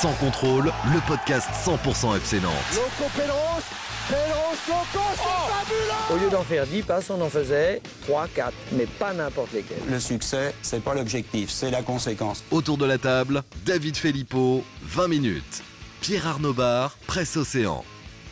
Sans contrôle, le podcast 100% FC Nantes. Loco Loco, c'est fabuleux Au lieu d'en faire 10 passes, on en faisait 3, 4, mais pas n'importe lesquels. Le succès, c'est pas l'objectif, c'est la conséquence. Autour de la table, David Filippo, 20 minutes. Pierre Arnaud Bar, Presse Océan.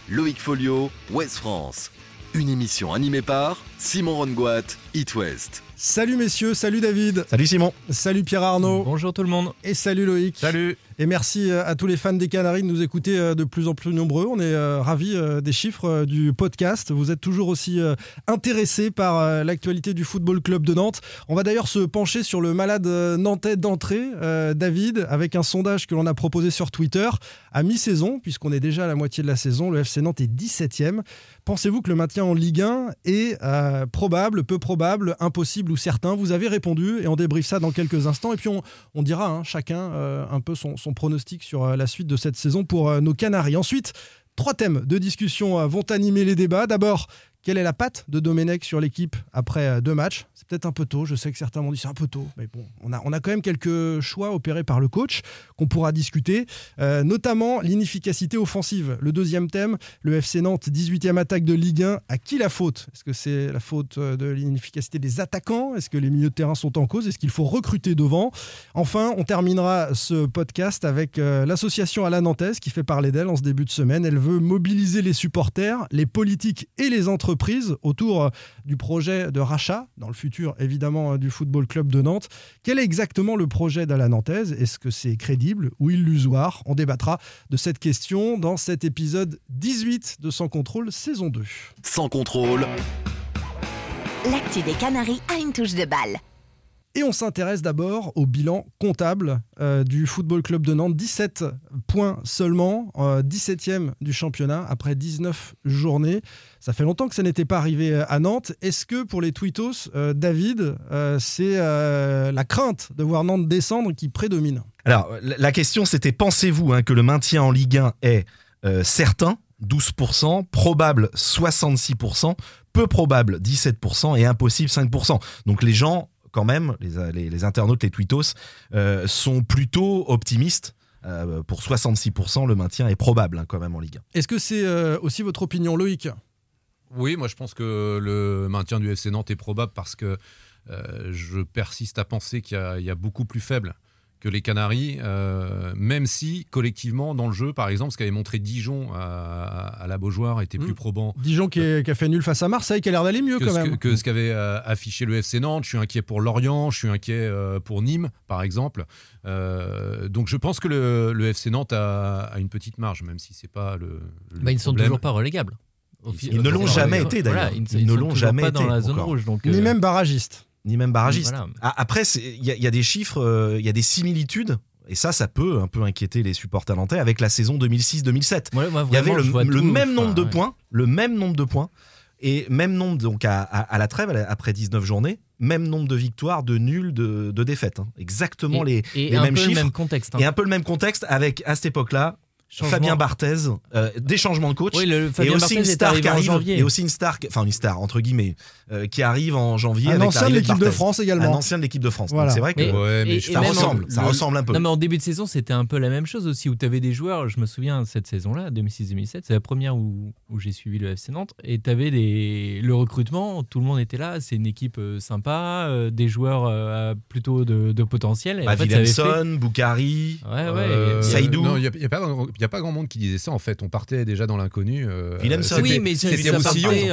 Loïc Folio, Ouest France. Une émission animée par Simon Rongoat, It West. Salut messieurs, salut David, Salut Simon. salut Pierre Arnaud Bonjour tout le monde. et salut Loïc. Salut. Et merci euh, à tous les fans des Canaries de nous écouter euh, de plus en plus nombreux. On est euh, ravis des chiffres du podcast. Vous êtes toujours aussi intéressés par l'actualité du Football Club de Nantes. On va d'ailleurs se pencher sur le malade nantais d'entrée, David, avec un sondage que l'on a proposé sur Twitter à mi-saison, puisqu'on est déjà à la moitié de la saison. Le FC Nantes est 17e. Pensez-vous que le maintien en Ligue 1 est probable, peu probable, impossible ou certain? Vous avez répondu et on débriefe ça dans quelques instants. Et puis on, dira hein, chacun un peu son pronostic sur euh, la suite de cette saison pour euh, nos Canaries. Ensuite, trois thèmes de discussion euh, vont animer les débats. D'abord, quelle est la patte de Domenech sur l'équipe après euh, deux matchs? C'est peut-être un peu tôt, je sais que certains m'ont dit c'est un peu tôt, mais bon, on a, on a quand même quelques choix opérés par le coach qu'on pourra discuter, euh, notamment l'inefficacité offensive. Le deuxième thème, le FC Nantes, 18e attaque de Ligue 1, à qui la faute? Est-ce que c'est la faute euh, de l'inefficacité des attaquants? Est-ce que les milieux de terrain sont en cause? Est-ce qu'il faut recruter devant? Enfin, on terminera ce podcast avec l'association à la Nantaise qui fait parler d'elle en ce début de semaine. Elle veut mobiliser les supporters, les politiques et les entreprises autour euh, du projet de rachat, dans le futur évidemment euh, du Football Club de Nantes. Quel est exactement le projet d'Ala Nantaise? Est-ce que c'est crédible ou illusoire? On débattra de cette question dans cet épisode 18 de Sans Contrôle, saison 2. Sans contrôle, L'actu des Canaries a une touche de balle. Et on s'intéresse d'abord au bilan comptable euh, du Football Club de Nantes. 17 points seulement, euh, 17e du championnat après 19 journées. Ça fait longtemps que ça n'était pas arrivé euh, à Nantes. Est-ce que pour les Tweetos, euh, David, euh, c'est euh, la crainte de voir Nantes descendre qui prédomine? Alors, la question c'était pensez-vous hein, que le maintien en Ligue 1 est euh, certain? 12%, probable 66%, peu probable 17% et impossible 5%. Donc les gens, quand même, les, les- les internautes, les tweetos, euh, sont plutôt optimistes. Euh, pour 66%, le maintien est probable hein, quand même en Ligue 1. Est-ce que c'est euh, aussi votre opinion, Loïc? Oui, moi je pense que le maintien du FC Nantes est probable parce que euh, je persiste à penser qu'il y, a- il y a beaucoup plus faible que les Canaries, euh, même si collectivement dans le jeu, par exemple, ce qu'avait montré Dijon à, à la Beaujoire était plus Mm. probant Dijon qui, est- qui a fait nul face à Marseille, qui a l'air d'aller mieux que quand même. que, que ce qu'avait euh, affiché le FC Nantes. Je suis inquiet pour Lorient, je suis inquiet euh, pour Nîmes, par exemple. Euh, donc je pense que le, le FC Nantes a, a une petite marge, même si c'est pas le. le Bah, ils ne sont toujours pas relégables. Ils- ne l'ont jamais été, d'ailleurs. Voilà, ils, Ils ne sont l'ont jamais pas dans été la zone encore. rouge. Donc, Ni euh, même barragiste. Ni même barragiste. Voilà. Après, il y, a- il y a des chiffres, euh, il y a des similitudes. Et ça, ça peut un peu inquiéter les supporters nantais avec la saison 2006-2007. moi- moi, Il y avait le, même nombre de ouais. points, le même nombre de points, et même nombre donc à, à- à la trêve après 19 journées, même nombre de victoires, de nuls, de, de défaites. hein. Exactement Et- les, et les un mêmes le chiffres même contexte. hein. et un peu le même contexte avec à cette époque-là Changement. Fabien Barthez, euh, des changements de coach. Oui, le et aussi Barthez une star qui en arrive, janvier. et aussi une star, enfin une star entre guillemets, euh, qui arrive en janvier. Un avec ancien de l'équipe de. France Un également. ancien de l'équipe de France. Voilà. C'est vrai que Mais- Ouais, mais et- je et ça en- ressemble, ça le- ressemble un peu. Non, mais en début de saison, c'était un peu la même chose aussi, où tu avais des joueurs, je me souviens, cette saison-là, 2006-2007, c'est la première où, où j'ai suivi le FC Nantes, et tu avais des, le recrutement, tout le monde était là, c'est une équipe euh, sympa, euh, des joueurs euh, plutôt de, de potentiel. Bah, Willemson, Boukari, Ouais. Euh, Saïdou. Non, il n'y a, il y a pas il y a pas grand monde qui disait ça en fait. On partait déjà dans l'inconnu. euh, Oui, mais ça, c'était Roussillon. partait,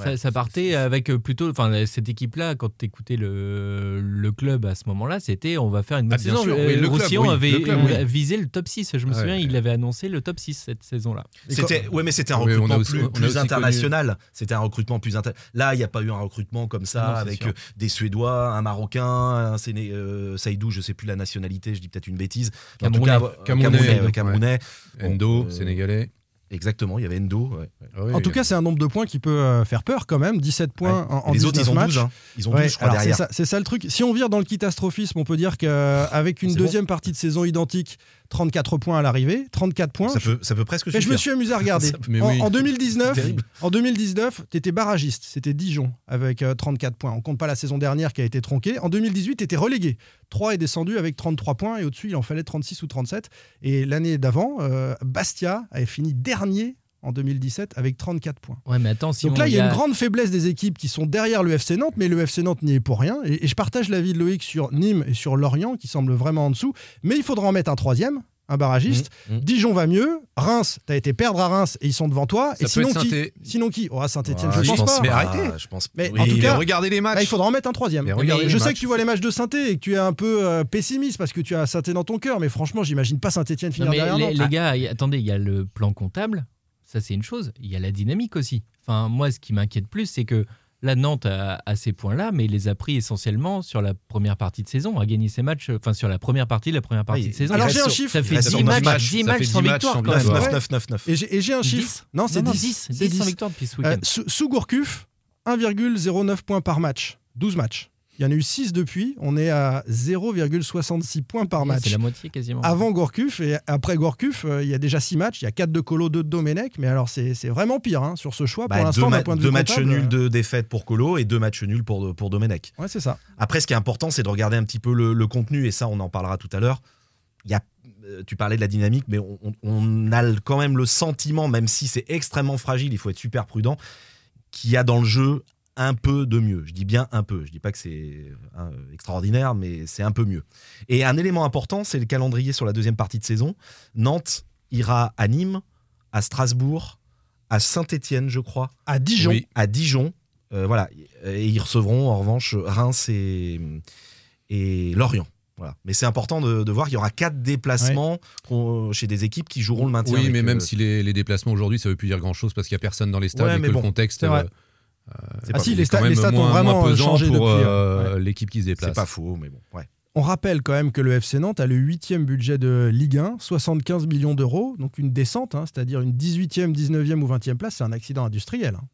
euh, ça, ça partait avec euh, plutôt, enfin cette équipe-là, quand tu écoutais le, le club à ce moment-là, c'était on va faire une bonne Ah, bien saison. sûr, Euh, oui, le club, Roussillon oui, avait le club, oui. visé le top 6. Je me Ouais. souviens, il avait annoncé le top 6 cette saison-là. C'était, ouais, mais c'était un recrutement aussi- plus, international. C'était un recrutement plus inter... Là, il n'y a pas eu un recrutement comme ça Non, avec sûr. euh, des Suédois, un Marocain, un Séné... euh, Saïdou, je sais plus la nationalité, je dis peut-être une bêtise. En tout Camerounais. cas, euh, Camerounais, Camerounais, ouais. Camerounais. Bon, Endo, euh, sénégalais. Exactement, il y avait Endo. ouais. Ah oui. En tout cas, c'est un nombre de points qui peut euh, faire peur quand même. 17 points Ouais. en, en les autres, 19 ils ont matchs. 12. hein. Ils ont Ouais, 12, je crois, alors derrière. ça, c'est ça le truc. Si on vire dans le catastrophisme, on peut dire qu'avec une C'est deuxième partie de saison identique, 34 points à l'arrivée, 34 points. Ça peut, ça peut presque Mais je me suis amusé à regarder. Peut- en, oui. en 2019, Terrible. en 2019, t'étais barragiste. C'était Dijon avec euh, 34 points. On compte pas la saison dernière qui a été tronquée. En 2018, t'étais relégué. 3 est descendu avec 33 points et au-dessus, il en fallait 36 ou 37. Et l'année d'avant, euh, Bastia avait fini dernier en 2017 avec 34 points. Ouais, mais attends, Donc là, il y a a- une grande faiblesse des équipes qui sont derrière le FC Nantes, mais le FC Nantes n'y est pour rien. Et, et je partage l'avis de Loïc sur Nîmes et sur Lorient, qui semblent vraiment en dessous. Mais il faudra en mettre un troisième, un barragiste. Mmh, mmh. Dijon va mieux. Reims, t'as été perdre à Reims et ils sont devant toi. Ça et sinon qui. Sinon qui? Oh, Saint-Etienne, Ah, je je pense pense- pas. Mais Ah, arrêtez. je pense. Mais oui, en tout cas- regardez les matchs. Là, il faudra en mettre un troisième. Mais je sais matchs. que tu vois les matchs de saint et que tu es un peu euh, pessimiste parce que tu as saint dans ton cœur, mais franchement, j'imagine pas Saint-Etienne Non, finir mais derrière les, Nantes. les gars, attendez, il y a le plan comptable, ça c'est une chose. Il y a la dynamique aussi. Enfin, moi, ce qui m'inquiète plus, c'est que la Nantes a, a ces points-là, mais il les a pris essentiellement sur la première partie de saison, a gagné ses matchs, enfin sur la première partie de la première partie Oui, de saison. Alors, j'ai un chiffre. Ça fait reste 10 sur matchs, 10 matchs fait sans 10 victoire matchs sans même. 9, Ouais. 9, 9, 9. Et j'ai un 10? chiffre. Non, c'est Non, non, 10. 10, C'est 10 sans 10. victoire depuis ce Euh, week-end. sous, sous Gourcuff, 1,09 points par match. 12 matchs. Il y en a eu 6 depuis. On est à 0,66 points par match. C'est la moitié quasiment. Avant Gourcuff et après Gourcuff, euh, il y a déjà 6 matchs. Il y a 4 de Colo, 2 de Domenech. Mais alors, c'est c'est vraiment pire hein, sur ce choix. Bah, pour l'instant, ma- d'un point de deux matchs nuls, euh, deux défaites pour Colo et deux matchs nuls pour, pour Domenech. Ouais, c'est ça. Après, ce qui est important, c'est de regarder un petit peu le, le contenu, et ça, on en parlera tout à l'heure. Il y a, euh, tu parlais de la dynamique, mais on, a quand même le sentiment, même si c'est extrêmement fragile, il faut être super prudent, qu'il y a dans le jeu un peu de mieux. Je dis bien un peu. Je dis pas que c'est euh, extraordinaire, mais c'est un peu mieux. Et un élément important, c'est le calendrier sur la deuxième partie de saison. Nantes ira à Nîmes, à Strasbourg, à Saint-Étienne, je crois, À Dijon. Oui. à Dijon. Euh, voilà. Et ils recevront en revanche Reims et, et Lorient. Voilà. Mais c'est important de, de voir qu'il y aura quatre déplacements chez des équipes qui joueront le maintien. Oui, mais même euh, si les, les déplacements aujourd'hui, ça veut plus dire grand-chose parce qu'il n'y a personne dans les stades Ouais, et que bon, le contexte euh, Ah si, les stats- les stats ont moins, vraiment moins pesant changé pour depuis, euh, l'équipe qui se déplace. C'est pas faux, mais bon. Ouais. On rappelle quand même que le FC Nantes a le huitième budget de Ligue 1, 75 millions d'euros, donc une descente, hein, c'est-à-dire une 18e, 19e ou 20e place, c'est un accident industriel. hein.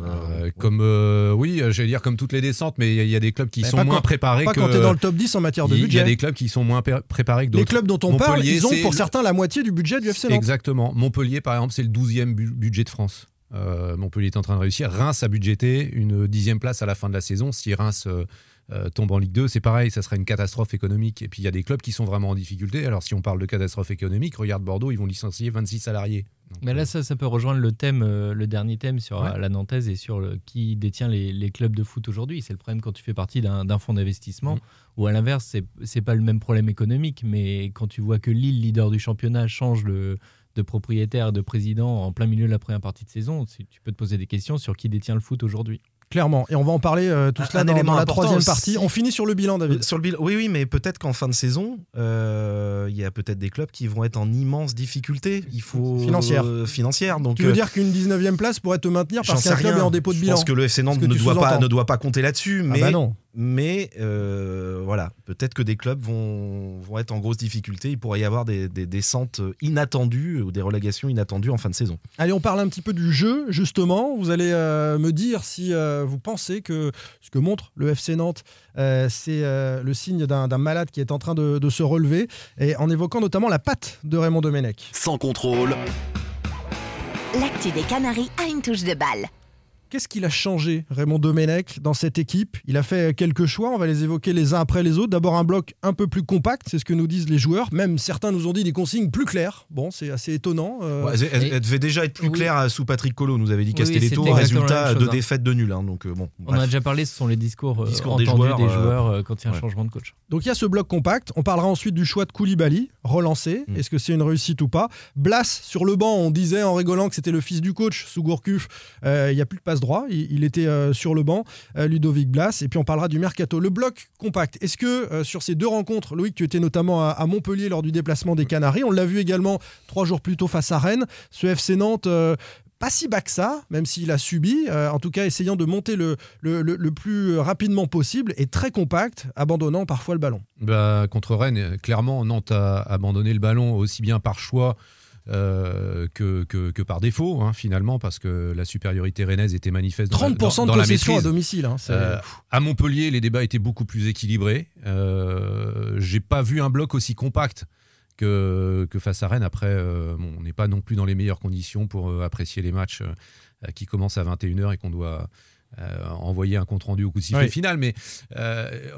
Euh, comme euh, oui, euh, j'allais dire comme toutes les descentes, mais il y a- il y, a des clubs qui Mais sont moins quand- préparés Pas que. quand tu es dans le top 10 en matière de y- il y budget. a des clubs qui sont moins préparés que Les d'autres. clubs dont on parle, ils ont pour le- certains la moitié du budget du FC Nantes. Exactement. Montpellier, par exemple, c'est le 12e bu- budget de France. Euh, Montpellier est en train de réussir. Reims a budgété une dixième place à la fin de la saison. Si Reims euh, euh, tombe en Ligue 2, c'est pareil, ça serait une catastrophe économique. Et puis il y a des clubs qui sont vraiment en difficulté. Alors si on parle de catastrophe économique, regarde Bordeaux, ils vont licencier 26 salariés. Donc, Mais là, ça, ça peut rejoindre le thème, le dernier thème sur Ouais. la Nantaise et sur le- qui détient les, les clubs de foot aujourd'hui. C'est le problème quand tu fais partie d'un fonds d'investissement, Mm. ou à l'inverse, c'est pas le même problème économique, mais quand tu vois que Lille, leader du championnat, change le- de propriétaire, de président en plein milieu de la première partie de saison, tu tu peux te poser des questions sur qui détient le foot aujourd'hui. Clairement. Et on va en parler euh, tout Un- cela un dans, élément dans la troisième partie. On finit sur le bilan, David. Sur le bilan, oui, oui, mais peut-être qu'en fin de saison, euh, il y a peut-être des clubs qui vont être en immense difficulté. Il faut Financière. euh, financière. Donc, Tu veux euh, dire qu'une 19e place pourrait te maintenir parce qu'un club rien. est en dépôt de Je bilan pense que le FC Nantes ne doit pas ne doit pas compter là-dessus, Ah mais bah non. Mais euh, voilà, peut-être que des clubs vont, vont être en grosse difficulté. Il pourrait y avoir des, des descentes inattendues ou des relégations inattendues en fin de saison. Allez, on parle un petit peu du jeu, justement. Vous allez euh, me dire si euh, vous pensez que ce que montre le FC Nantes, euh, c'est euh, le signe d'un d'un malade qui est en train de, de se relever, et en évoquant notamment la patte de Raymond Domenech. Sans contrôle, L'actu des Canaries a une touche de balle. Qu'est-ce qu'il a changé, Raymond Domenech, dans cette équipe? Il a fait quelques choix, on va les évoquer les uns après les autres. D'abord un bloc un peu plus compact, c'est ce que nous disent les joueurs. Même certains nous ont dit des consignes plus claires. Bon, c'est assez étonnant. Euh. elle, devait déjà être plus claire sous Patrick Colo, nous avait dit Castelletto, résultat de hein. défaite de nul. Hein, donc, bon, on a déjà parlé, ce sont les discours, discours des joueurs, des joueurs quand il y a un changement de coach. Donc il y a ce bloc compact. On parlera ensuite du choix de Koulibaly, relancé. Mm. Est-ce que c'est une réussite ou pas? Blas sur le banc, on disait en rigolant que c'était le fils du coach sous Gourcuff. Euh, il n'y a plus de passe Il, était euh, sur le banc, euh, Ludovic Blas. Et puis on parlera du mercato. Le bloc compact. Est-ce que sur ces deux rencontres, Loïc, tu étais notamment à, Montpellier lors du déplacement des Canaries. On l'a vu également trois jours plus tôt face à Rennes. Ce FC Nantes pas si bas que ça, même s'il a subi, en tout cas essayant de monter le, le, plus rapidement possible et très compact, abandonnant parfois le ballon. Bah, contre Rennes, clairement, Nantes a abandonné le ballon aussi bien par choix euh, que, que, par défaut, hein, finalement, parce que la supériorité rennaise était manifeste. 30% de possession à domicile. Hein, euh, à Montpellier, les débats étaient beaucoup plus équilibrés. Euh, J'ai pas vu un bloc aussi compact. Que, que face à Rennes. Après, euh, on n'est pas non plus dans les meilleures conditions pour apprécier les matchs qui commencent à 21h et qu'on doit envoyer un compte rendu au coup de sifflet final. Mais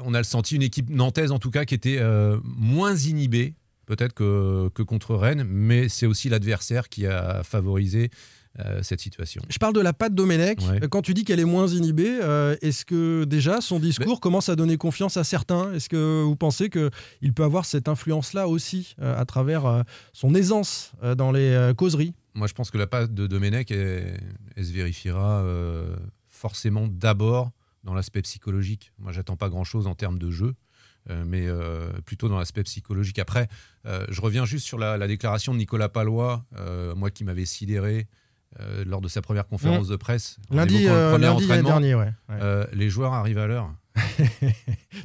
on a senti une équipe nantaise, en tout cas, qui était moins inhibée peut-être que, que, contre Rennes, mais c'est aussi l'adversaire qui a favorisé euh, cette situation. Je parle de la patte Domenech. Quand tu dis qu'elle est moins inhibée, euh, est-ce que déjà son discours commence à donner confiance à certains? Est-ce que vous pensez qu'il peut avoir cette influence-là aussi euh, à travers son aisance dans les causeries? Moi, je pense que la patte de Domenech, elle, elle se vérifiera forcément d'abord dans l'aspect psychologique. Moi, j'attends pas grand-chose en termes de jeu. Euh, mais euh, plutôt dans l'aspect psychologique. Après, euh, je reviens juste sur la, déclaration de Nicolas Palois, moi qui m'avais sidéré lors de sa première conférence mmh. de presse. Lundi, lundi dernier, ouais. les joueurs arrivent à l'heure.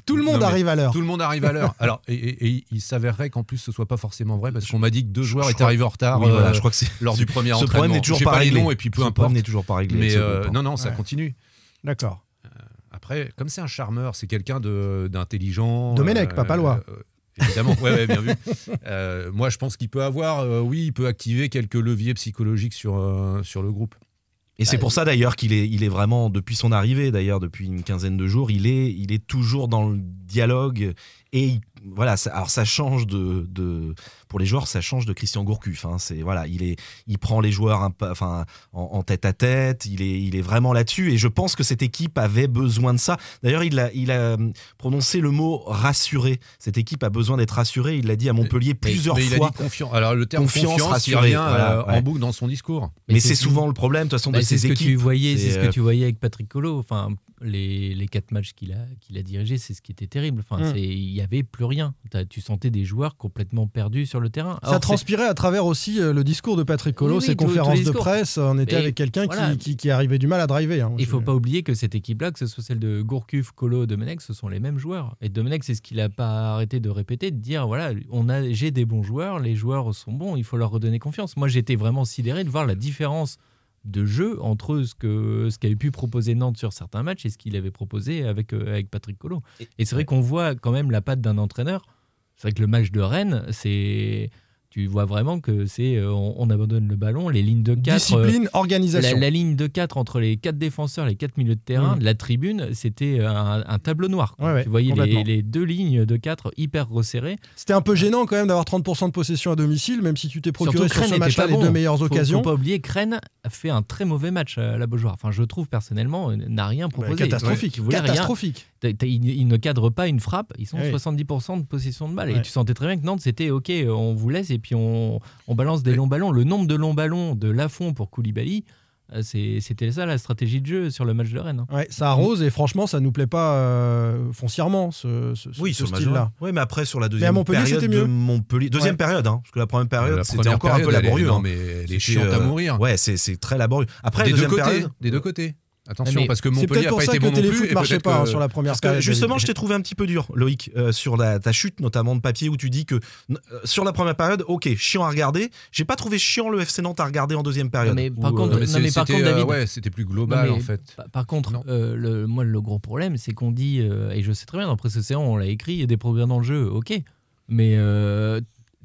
Tout le monde arrive à l'heure. Tout le monde arrive à l'heure. Alors, et, il s'avérerait qu'en plus ce soit pas forcément vrai parce qu'on m'a dit que deux joueurs étaient arrivés en retard. voilà, je crois que c'est lors du premier ce entraînement. Ce problème n'est toujours pas réglé. et puis peu ce importe. n'est toujours pas réglé. Mais non, non, ça continue. D'accord. Après, comme c'est un charmeur, c'est quelqu'un d'intelligent. Domenech, pas Palois. Euh, évidemment, ouais, bien vu. Euh, moi, je pense qu'il peut avoir, euh, oui, il peut activer quelques leviers psychologiques sur, sur le groupe. Et c'est pour ça d'ailleurs qu'il est, il est vraiment, depuis son arrivée, d'ailleurs, depuis une quinzaine de jours, il est, il est toujours dans le dialogue et voilà, alors ça change de, de, pour les joueurs, ça change de Christian Gourcuff. Hein, c'est voilà, il est, il prend les joueurs un, enfin, en, tête à tête. Il est, il est vraiment là-dessus. Et je pense que cette équipe avait besoin de ça. D'ailleurs, il a, il a hum, prononcé le mot rassuré. Cette équipe a besoin d'être rassurée. Il l'a dit à Montpellier plusieurs mais fois. Il a dit confiance. Alors le terme confiance, rassuré, euh, en boucle dans son discours. Mais, c'est souvent le problème, de toute façon, de bah, ces équipes. Voyais, c'est ce que euh, tu voyais avec Patrick Colo. Enfin, les, les quatre matchs qu'il a, qu'il a dirigés, c'est ce qui était terrible. Enfin, hum. il y avait plus rien. Tu sentais des joueurs complètement perdus sur le terrain. ça transpirait à travers aussi euh, le discours de Patrick Colo, ses conférences de presse. On était avec quelqu'un qui, qui, arrivait du mal à driver. Hein. Il ne faut pas oublier que cette équipe-là, que ce soit celle de Gourcuff, Colo, Domenech, ce sont les mêmes joueurs. Et Domenech, c'est ce qu'il n'a pas arrêté de répéter, de dire voilà, on a, j'ai des bons joueurs, les joueurs sont bons, il faut leur redonner confiance. Moi, j'étais vraiment sidéré de voir la différence de jeu entre ce que ce qu'avait pu proposer Nantes sur certains matchs et ce qu'il avait proposé avec, euh, avec Patrick Colo. Et c'est vrai qu'on voit quand même la patte d'un entraîneur c'est vrai que le match de Rennes, c'est tu vois vraiment que c'est euh, on, abandonne le ballon, les lignes de 4 discipline, euh, organisation. La, ligne de 4 entre les quatre défenseurs, les quatre milieux de terrain, mm. la tribune, c'était un, tableau noir. tu voyais les, deux lignes de 4 hyper resserrées. C'était un peu gênant quand même d'avoir 30% de possession à domicile, même si tu t'es procuré sur ce match-là les deux meilleures occasions. Faut pas oublier Rennes a fait un très mauvais match à la Beaujoire. Enfin, je trouve personnellement euh, n'a rien proposé. catastrophique. catastrophique. Ils ne cadrent pas une frappe. Ils sont 70% de possession de balle. Et tu sentais très bien que Nantes c'était ok, on vous laisse et puis on, balance des longs ballons. Le nombre de longs ballons de Lafont pour Koulibaly, euh, c'était ça la stratégie de jeu sur le match de Rennes. Hein. Ouais, ça arrose et franchement, ça nous plaît pas euh, foncièrement ce, oui, ce style-là. Oui, mais après sur la deuxième période de Montpellier, deuxième période, hein, parce que la première période c'était encore un peu laborieux. non, hein. mais les chiante à mourir. Ouais, c'est très laborieux. Après, des deux côtés, des deux côtés. Attention, parce que Montpellier n'a pas été bon non plus. ne marchait pas hein, sur la première période. Justement, je t'ai trouvé un petit peu dur, Loïc, euh, sur la, ta chute, notamment de papier, où tu dis que euh, sur la première période, ok, chiant à regarder. J'ai pas trouvé chiant le FC Nantes à regarder en deuxième période. mais par contre, David, ouais, c'était plus global en fait. Par, contre, euh, le, moi, le gros problème, c'est qu'on dit, et je sais très bien, dans Presse Océan, on l'a écrit, il y a des progrès dans le jeu, ok, mais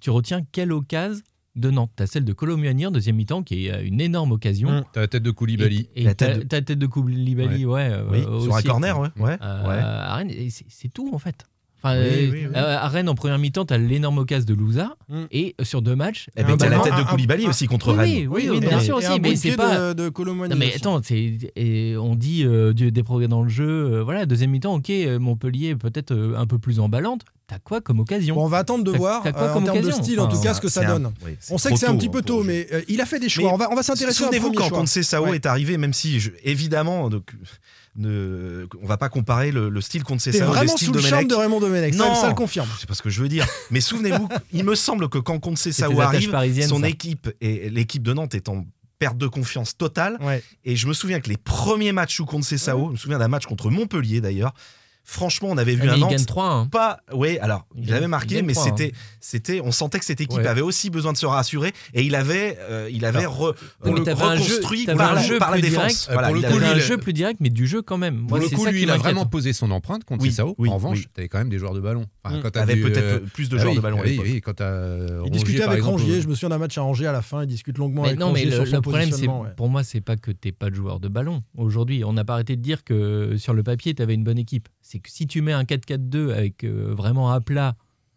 tu retiens quelle occasion de Nantes. T'as celle de Colomuani en deuxième mi-temps qui est euh, une énorme occasion. Mm. T'as la tête de Koulibaly. Et La t'as tête de- t'as la tête de Koulibaly, ouais. euh, Oui, sur un corner, ouais. ouais, Euh, ouais. et c'est tout en fait. Enfin, Oui, euh, oui, oui. euh, à Rennes, en première mi-temps, t'as l'énorme occasion de Louza. Mm. Et euh, sur deux matchs. Eh ben, t'as la tête de Koulibaly un- aussi contre oui, Rennes. oui, oui, oui, et bien sûr et aussi, mais c'est pas. de, de Colomani Non mais attends, c'est- et on dit euh, des progrès dans le jeu. euh, voilà, deuxième mi-temps, ok, Montpellier peut-être euh, un peu plus emballante. T'as quoi comme occasion Bon, on va attendre de voir t'as quoi euh, en comme termes de style, en tout Enfin, cas, ce que ça un- donne. oui, On sait que c'est un petit peu tôt, mais euh, il a fait des choix. Mais on va, on va s'intéresser à Souvenez-vous quand choix. Conceição Ouais. est arrivé, même si je- évidemment, donc, ne, on va pas comparer le, le style Conceição au vraiment style sous le charme de Raymond Domenech, ça, Non. ça le confirme. C'est pas ce que je veux dire. Mais souvenez-vous, il me semble que quand tes attaches arrive, son ça. équipe et l'équipe de Nantes est en perte de confiance totale. Ouais. Et je me souviens que les premiers matchs sous Conceição, je me souviens d'un match contre Montpellier d'ailleurs. Franchement, on avait vu Ah, un mais il Nantes gagne 3 hein. pas oui alors Il il, avait il marqué mais trois, c'était c'était on sentait que cette équipe Ouais. avait aussi besoin de se rassurer et il avait euh, il avait re- un jeu- reconstruit par, un la- jeu par la défense direct. Euh, pour le il coup, avait- lui, un il a- jeu plus direct, mais du jeu quand même. Moi, Pour le coup, ça lui, il a vraiment posé son empreinte contre Oui, Sao. oui, en revanche, oui. t'avais quand même des joueurs de ballon. Enfin, Mm. quand avait peut-être euh, plus de ah joueurs de ballon oui, oui, quand t'as Il discutait avec Rangier, euh, je me souviens d'un match à Rangier à la fin, il discute longuement avec non, mais Rangier le, sur le son problème, c'est pour moi, c'est pas que t'es pas de joueur de ballon. Aujourd'hui, on n'a pas arrêté de dire que sur le papier, tu avais une bonne équipe. C'est que si tu mets un 4-4-2 avec euh, vraiment à plat,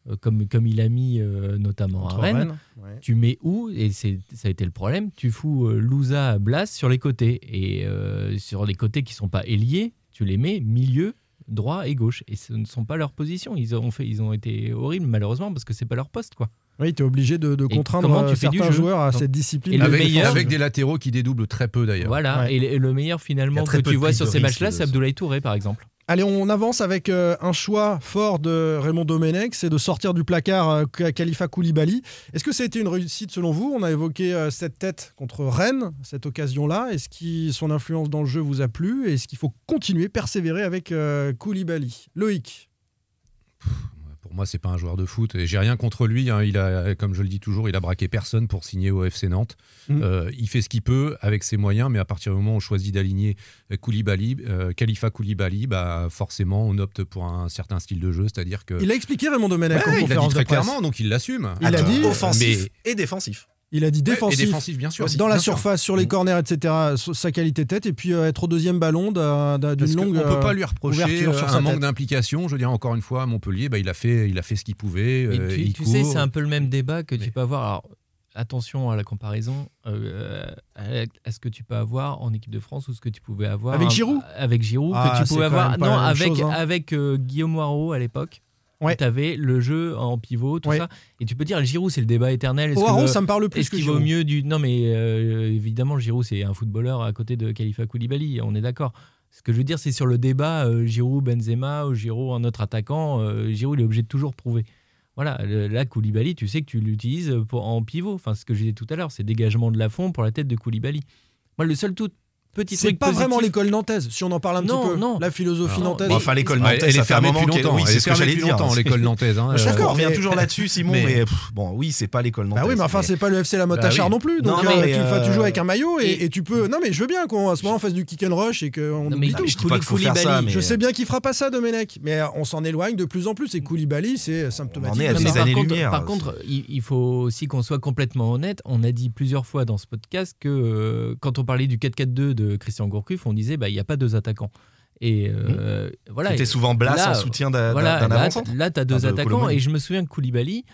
euh, comme, comme il a mis euh, notamment Contre à Rennes, Rennes, ouais. tu mets où Et c'est ça a été le problème. Tu fous euh, Louza, Blas sur les côtés. Et euh, sur les côtés qui sont pas ailiers, tu les mets milieu, droit et gauche. Et ce ne sont pas leurs positions. Ils ont, fait, ils ont été horribles, malheureusement, parce que c'est pas leur poste. quoi. Oui, tu es obligé de, contraindre comment tu fais du certains jeu joueurs à Donc, cette discipline. et le avec, meilleur- avec des latéraux qui dédoublent très peu d'ailleurs. Voilà. Ouais. Et, le- et le meilleur finalement que tu vois sur ces matchs-là, c'est Abdoulaye Touré, par exemple. Allez, on avance avec euh, un choix fort de Raymond Domenech, c'est de sortir du placard euh, Khalifa Koulibaly. Est-ce que ça a été une réussite selon vous? On a évoqué euh, cette tête contre Rennes, cette occasion-là. Est-ce que son influence dans le jeu vous a plu? Est-ce qu'il faut continuer, persévérer avec Koulibaly? Loïc Pour moi, c'est pas un joueur de foot. Et j'ai rien contre lui. hein. Il a, comme je le dis toujours, il a braqué personne pour signer au FC Nantes. Mm. Euh, il fait ce qu'il peut avec ses moyens, mais à partir du moment où on choisit d'aligner Koulibaly, euh, Khalifa Koulibaly, bah forcément, on opte pour un certain style de jeu, c'est-à-dire que. Il a expliqué Raymond Domenech en Ouais, il a dit très de clairement, donc il l'assume. Il a dit- offensif mais- et défensif Il a dit Ouais, défensif. Et défensif, bien sûr. dans la sûr. surface, sur les Mm. corners, etc., sa qualité de tête, et puis euh, être au deuxième ballon d'un- d'un- d'une longue. ne peut pas euh, lui reprocher ouverture sur euh, sa un manque d'implication. Je veux dire, encore une fois, à Montpellier, bah, il, a fait, il a fait ce qu'il pouvait. Et euh, tu, il tu sais, c'est un peu le même débat que tu peux avoir. Alors, attention à la comparaison euh, à ce que tu peux avoir en équipe de France ou ce que tu pouvais avoir Avec Giroud Avec Giroud, Ah, que tu c'est pouvais avoir. Non, avec, chose, hein. avec euh, Guillaume Moirot à l'époque. Ouais. Tu avais le jeu en pivot, tout Ouais. ça. Et tu peux dire, Giroud, c'est le débat éternel. Est-ce que ça me parle plus Est-ce que qu'il vaut mieux du. Non, mais euh, évidemment, Giroud, c'est un footballeur à côté de Khalifa Koulibaly, on est d'accord. Ce que je veux dire, c'est sur le débat euh, Giroud, Benzema ou Giroud, un autre attaquant. euh, Giroud, il est obligé de toujours prouver. Voilà, le- là, Koulibaly, tu sais que tu l'utilises pour- en pivot. Enfin, ce que je disais tout à l'heure, c'est dégagement de la fond pour la tête de Koulibaly. Moi, le seul tout petit C'est pas positif- vraiment l'école nantaise, si on en parle un Non, petit peu. non. La philosophie nantaise. mais- enfin l'école Ouais, nantaise elle ça est fait un fermée moment depuis longtemps. oui Elle c'est est ce que j'allais depuis dire longtemps, l'école nantaise. hein. Je suis Euh, d'accord. on revient toujours là-dessus Simon mais- mais, pff, bon oui c'est pas l'école nantaise Bah oui, mais enfin, c'est pas le FC La Motte Bah Achard oui. non plus. Donc, Non, euh, mais, tu, enfin, tu joues euh, avec un maillot et, tu peux. Non, mais je veux bien qu'à ce moment on fasse du kick and rush et qu'on oublie tout. je sais bien qu'il fera pas ça, Domenech, mais euh, on s'en éloigne de plus en plus. Et Koulibaly, c'est symptomatique. À par années contre, contre, il, faut aussi qu'on soit complètement honnête. On a dit plusieurs fois dans ce podcast que euh, quand on parlait du 4-4-2 de Christian Gourcuff, on disait bah il n'y a pas deux attaquants. Et euh, voilà. c'était souvent Blas là, en soutien d'un voilà, là, avant-centre là, tu as deux attaquants. Et je me souviens que Koulibaly,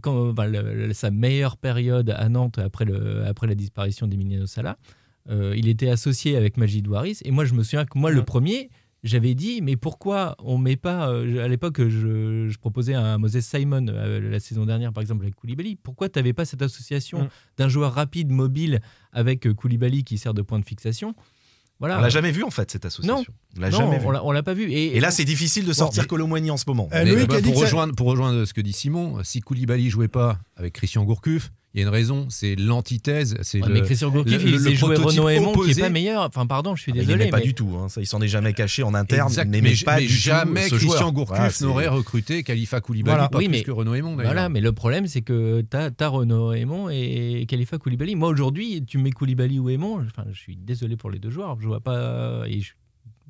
quand, enfin, le- le- sa meilleure période à Nantes après, le, après la disparition d'Emiliano Sala, euh, il était associé avec Majid Waris. Et moi, je me souviens que moi, le premier, j'avais dit, mais pourquoi on met pas. euh, à l'époque, je, je proposais à Moses Simon euh, la saison dernière, par exemple, avec Koulibaly. Pourquoi tu n'avais pas cette association Mm. d'un joueur rapide, mobile, avec euh, Koulibaly qui sert de point de fixation. Voilà. on l'a jamais vu en fait cette association. On l'a Non, jamais vu. on l'a- on l'a pas vu. Et, et là c'est difficile de sortir Colomboigny en ce moment. Euh, Mais, bah, a dit pour, ça- rejoindre, pour rejoindre ce que dit Simon, si Koulibaly jouait pas avec Christian Gourcuff, il y a une raison, c'est l'antithèse. C'est Ouais, le- mais Christian Gourcuff, le- il le sait jouer prototype Renaud Aymon qui est opposé. pas meilleur. Enfin, pardon, je suis Ah, mais il désolé. n'aimait pas mais- du tout hein. ça il s'en est jamais caché en interne Exact, il n'aimait mais, pas mais du tout jamais ce Christian. Gourcuff Voilà, c'est- n'aurait recruté Khalifa Koulibaly, Voilà. pas Oui, plus mais- que Renaud Aymon d'ailleurs. Voilà, mais le problème, c'est que tu as, Renaud Aymon et Khalifa Koulibaly. Moi, aujourd'hui, tu mets Koulibaly ou Aymon, enfin, je suis désolé pour les deux joueurs. Je vois pas. Et je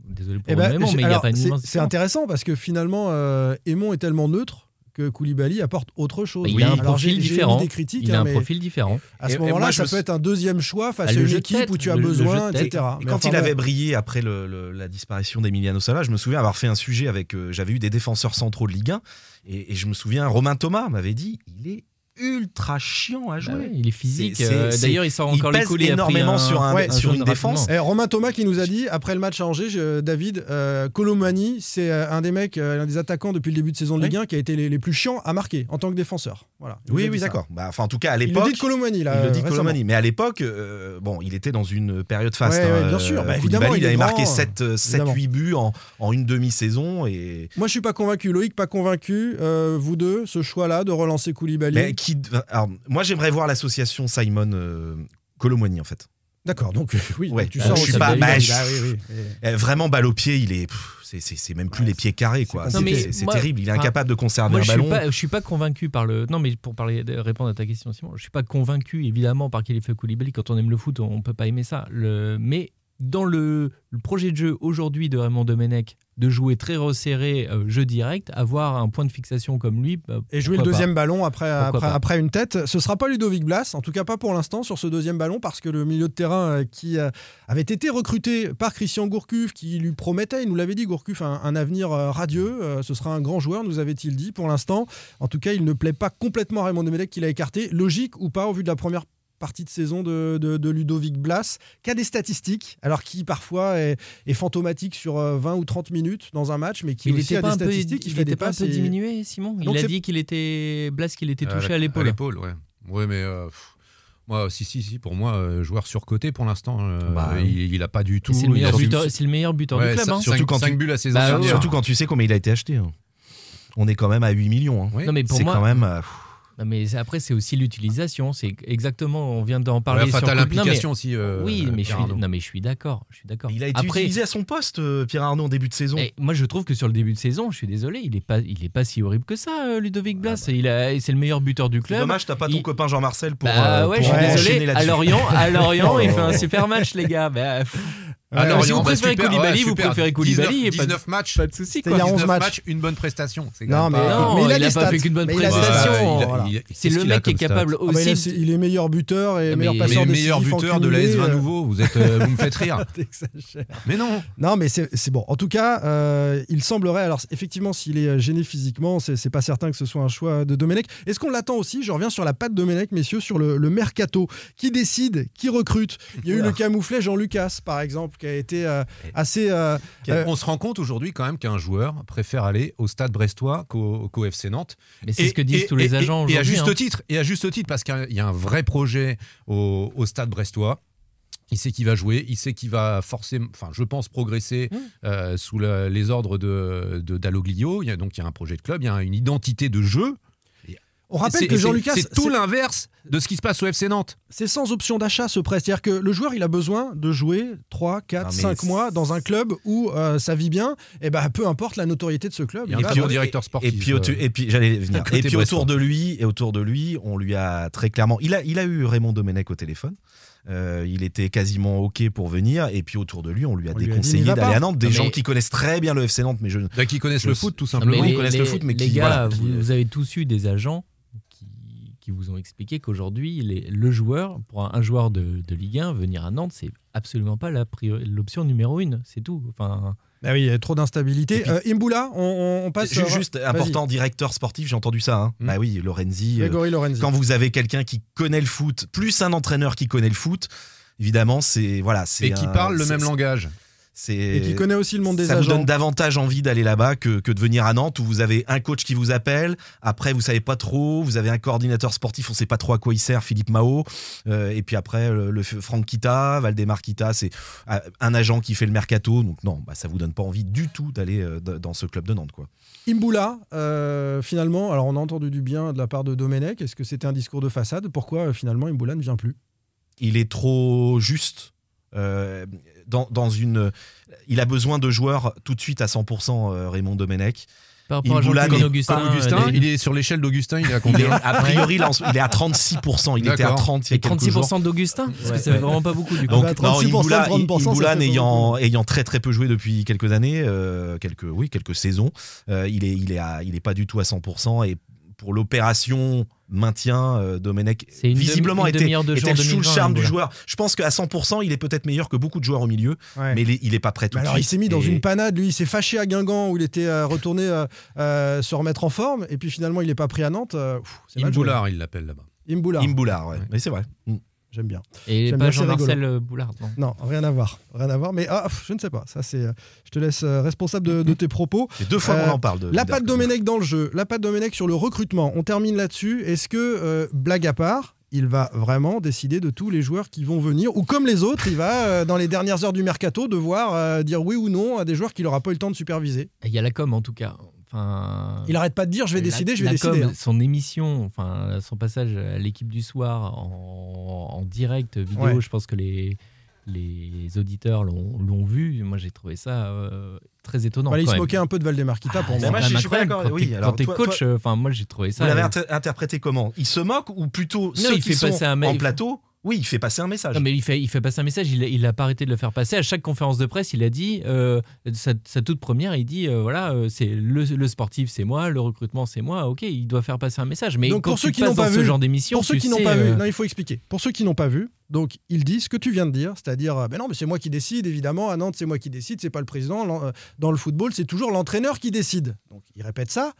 désolé pour Eh ben, Aymon, mais il n'y a pas une c'est- intéressant parce que finalement, euh, Aymon est tellement neutre que Koulibaly apporte autre chose. Il a un Alors, profil différent. mis des critiques, Il a hein, un profil différent. À ce Et- et moment-là, ça peut être un deuxième choix face Ah, à une équipe tête, où tu as le- besoin, etc. Et quand enfin, il avait brillé après le- le- la disparition d'Emiliano Sala, je me souviens avoir fait un sujet avec. euh, J'avais eu des défenseurs centraux de Ligue 1 et, et je me souviens, Romain Thomas m'avait dit il est ultra chiant à Bah jouer. ouais, il est physique. C'est- c'est- euh, D'ailleurs, il sort il encore les pèse coulis. énormément sur un- Ouais, sur jaune une défense. Eh, Romain Thomas qui nous a dit après le match à Angers, je- David, euh, Colomani, c'est euh, un des mecs, un des attaquants depuis le début de saison de Ligue 1 qui a été les, les plus chiants à marquer en tant que défenseur. Voilà. Il Oui, oui, d'accord. Bah, enfin, en tout cas, à Il le l'époque. dit de Colomani là. il le dit. Colomani. Mais à l'époque, euh, bon, il était dans une période faste. Ouais, ouais, hein, bien sûr. Bah, évidemment, il il avait grand, marqué euh, 7-8 buts en, en une demi-saison. Et... Moi, je suis pas convaincu. Loïc, pas convaincu. Euh, vous deux, ce choix-là de relancer Koulibaly. Qui, alors, moi, j'aimerais voir l'association Simon euh, en fait. D'accord. Donc oui, Ouais, tu bah, sors je suis pas- bah, oui, oui. Et- Eh, Vraiment, balle au pied, il est. c'est- même plus les pieds carrés, quoi. c'est terrible. Il est enfin, incapable de conserver Moi, un je suis ballon. pas, je suis pas convaincu par le. Non, mais pour parler, répondre à ta question, Simon, je suis pas convaincu évidemment par fait Koulibaly. Quand on aime le foot, on peut pas aimer ça. Le... Mais dans le, le projet de jeu aujourd'hui de Raymond Domenech, de jouer très resserré, euh, jeu direct, avoir un point de fixation comme lui. bah, Et jouer le pas. deuxième ballon après, après, après une tête. Ce sera pas Ludovic Blas, en tout cas pas pour l'instant sur ce deuxième ballon, parce que le milieu de terrain euh, qui euh, avait été recruté par Christian Gourcuff, qui lui promettait, il nous l'avait dit, Gourcuff, un, un avenir radieux. ce sera un grand joueur, nous avait-il dit. Pour l'instant, en tout cas, il ne plaît pas complètement à Raymond Domenech qu'il a écarté. Logique ou pas, au vu de la première partie de saison de, de- de Ludovic Blas, qui a des statistiques, alors qui parfois est, est fantomatique sur euh, 20 ou 30 minutes dans un match, mais qui Il aussi était a pas des un peu, statistiques, il fait des était pas un passes. peu et- diminué, Simon? Donc il a dit qu'il était Blas, qu'il était Euh, touché à À l'épaule. l'épaule, ouais. Ouais, mais euh, pff, moi, si, si, si, pour moi, euh, joueur surcoté pour l'instant, euh, Bah, il, il a pas du tout. C'est le meilleur buteur, c'est le meilleur buteur Ouais, du club. ça- hein. surtout Surtout quand quand tu- buts la saison Bah. Surtout quand tu sais combien il a été acheté. hein. On est quand même à 8 millions. hein. Oui. Non, mais pour C'est moi, quand même. euh, mais après, c'est aussi l'utilisation. C'est exactement, on vient d'en Ouais, parler. enfin, sur l'implication aussi. euh, oui, mais je suis, non, mais je suis d'accord. Je suis d'accord. Il a été Après, utilisé à son poste, euh, Pierre Arnaud, en début de saison. eh, moi, je trouve que sur le début de saison, je suis désolé, il est pas, il est pas si horrible que ça, euh, Ludovic Blas. Il a, c'est le meilleur buteur du club. dommage, t'as pas ton il- copain Jean-Marcel pour, Bah euh, ouais, pour je suis désolé. À. Lorient, à Lorient, il fait un super match, les gars. Bah. Ah, Ouais, Lorient, si vous bah, préférez super, Koulibaly, ouais, vous super. préférez Koulibaly, 19, et pas de- 19 matchs. pas de souci. Il y a 11 19 matchs. matchs, une bonne prestation. Non, mais- pas- Non, mais il a il pas fait qu'une bonne prestation. Voilà. C'est le mec qui est stats capable Ah bah, il, a- aussi. il est meilleur buteur et meilleur passeur décisif meilleur buteur de la cumulé, S20 euh, nouveau, vous, êtes, euh, vous me faites rire. Mais non. Non, mais c'est c'est bon. En tout cas, euh, il semblerait. Alors, effectivement, s'il est euh, gêné physiquement, c'est pas certain que ce soit un choix de Domenech. Est-ce qu'on l'attend aussi? Je reviens sur la patte Domenech, messieurs, sur le, le mercato. Qui décide Qui recrute? Il y a eu le camouflet Jean Lucas, par exemple, qui a été euh, assez. euh, euh, On se rend compte aujourd'hui quand même qu'un joueur préfère aller au stade brestois qu'au qu'au FC Nantes. Mais c'est ce que disent tous les agents Et, à aujourd'hui. juste hein. titre, et à juste titre, parce qu'il y a un vrai projet au, au stade brestois. Il sait qu'il va jouer, il sait qu'il va forcément, enfin, je pense progresser Mmh. euh, sous la- les ordres de de- d'Aloglio. Il y a donc il y a un projet de club, il y a une identité de jeu. On rappelle que Jean c'est- Lucas, c'est tout l'inverse de ce qui se passe au FC Nantes. c'est sans option d'achat ce prêt. C'est-à-dire que le joueur, il a besoin de jouer 3, 4, Non, mais 5 c'est- mois dans un club où euh, ça vit bien. Et ben, peu importe la notoriété de ce club. Il y a un directeur sportif. Et puis, au- euh, et puis j'allais venir. Et puis autour de lui, et autour de lui, on lui a très clairement. Il a, il a eu Raymond Domenech au téléphone. Euh, il était quasiment ok pour venir. Et puis autour de lui, on lui a On déconseillé d'aller à Nantes. Des Non, gens qui connaissent très bien le FC Nantes, mais je. Bah, qui connaissent Je le foot tout simplement. mais ils les, connaissent le foot, mais les qui- gars, voilà, vous, qui- vous avez tous eu des agents qui vous ont expliqué qu'aujourd'hui, le joueur, pour un, un joueur de, de Ligue 1, venir à Nantes, c'est absolument pas l'option numéro une. C'est tout. Enfin, Ah oui, il y a trop d'instabilité. Euh, Imboula, on, on- passe. Euh, Juste vas-y. important, directeur sportif, j'ai entendu ça. hein. Hmm. Bah oui, Lorenzi. euh, Grégory Lorenzi. quand vous avez quelqu'un qui connaît le foot, plus un entraîneur qui connaît le foot, évidemment, c'est voilà, c'est Et qui un- parle le même langage. Et qui connaît aussi le monde des ça vous agents. donne davantage envie d'aller là-bas que, que de venir à Nantes où vous avez un coach qui vous appelle. Après, vous savez pas trop. Vous avez un coordinateur sportif, on sait pas trop à quoi il sert, Philippe Mao. Euh, et puis après, le, le Franck Kita, Valdemar Kita, c'est euh, un agent qui fait le mercato. Donc non, bah, ça vous donne pas envie du tout d'aller euh, dans ce club de Nantes, quoi. Imboula, euh, finalement, alors on a entendu du bien de la part de Domenech. Est-ce que c'était un discours de façade? Pourquoi finalement Imboula ne vient plus? Il est trop juste. Euh, dans, dans une, il a besoin de joueurs tout de suite à 100%, euh, Raymond Domenech. Par rapport à Jean-Claude n'est Augustin, pas- Augustin, euh, il est sur l'échelle d'Augustin, il est à Il est, combien a priori, là, il est à 36%. Il était à D'accord. 30 il y a Et quelques jours. 36% d'Augustin Parce que Ouais. ça fait vraiment pas beaucoup du coup. Donc, bah, non, 36%, Imboula, 30%, ça Imboula fait pas n'ayant beaucoup. ayant très très peu joué depuis quelques années, euh, quelques oui quelques saisons, euh, il est il est à- il est pas du tout à 100% et pour l'opération maintien, euh, Domenech visiblement était, de était sous le 2020, charme du joueur. Je pense qu'à 100%, il est peut-être meilleur que beaucoup de joueurs au milieu, Ouais. mais il est, il est pas prêt tout alors il s'est mis dans une panade, lui, il s'est fâché à Guingamp où il était euh, retourné euh, euh, se remettre en forme, et puis finalement il n'est pas pris à Nantes. euh. Imboulard, il l'appelle là-bas. Imboulard. Imboulard, ouais. Mais c'est vrai. Mm. J'aime bien. Et J'aime pas Jean-Marcel euh, Boulard, non. Non, rien à voir, rien à voir. Mais ah, pff, je ne sais pas. Ça c'est, euh, je te laisse euh, responsable de, de tes propos. C'est deux fois Euh, qu'on en parle de La patte Domenech dans le jeu, la patte Domenech sur le recrutement. On termine là-dessus. Est-ce que, euh, blague à part, il va vraiment décider de tous les joueurs qui vont venir Ou comme les autres, il va, euh, dans les dernières heures du mercato, devoir euh, dire oui ou non à des joueurs qu'il n'aura pas eu le temps de superviser? Il y a la com en tout cas. Enfin, Il arrête pas de dire je vais la- décider, je vais décider. com, hein. Son émission, enfin son passage à l'équipe du soir en, en direct vidéo, Ouais. je pense que les, les auditeurs l'ont l'ont vu. Moi j'ai trouvé ça euh, très étonnant. Voilà, il se moquer un peu de Valdemar-Kita Ah, pour moi. moi, quand je même suis pas incroyable. d'accord. Quand Oui, t'es- quand coach, enfin moi j'ai trouvé ça. Vous l'avez euh, inter- interprété comment? Il se moque ou plutôt ceux il qui fait sont passer un en plateau Oui, il fait passer un message. Non, mais il fait, il fait passer un message, il, il a pas arrêté de le faire passer. À chaque conférence de presse, il a dit, euh, sa, sa toute première, il dit, euh, voilà, euh, c'est le, le sportif, c'est moi, le recrutement, c'est moi. Ok, il doit faire passer un message. Mais Donc quand pour ceux qui n'ont pas dans ce vu, genre d'émission, Pour ceux qui n'ont pas vu, non, il faut expliquer. Pour ceux qui n'ont pas vu, donc il dit ce que tu viens de dire, c'est-à-dire, ben non, mais c'est moi qui décide, évidemment, à Nantes, c'est moi qui décide, c'est pas le président. Dans le football, c'est toujours l'entraîneur qui décide. Donc il répète ça.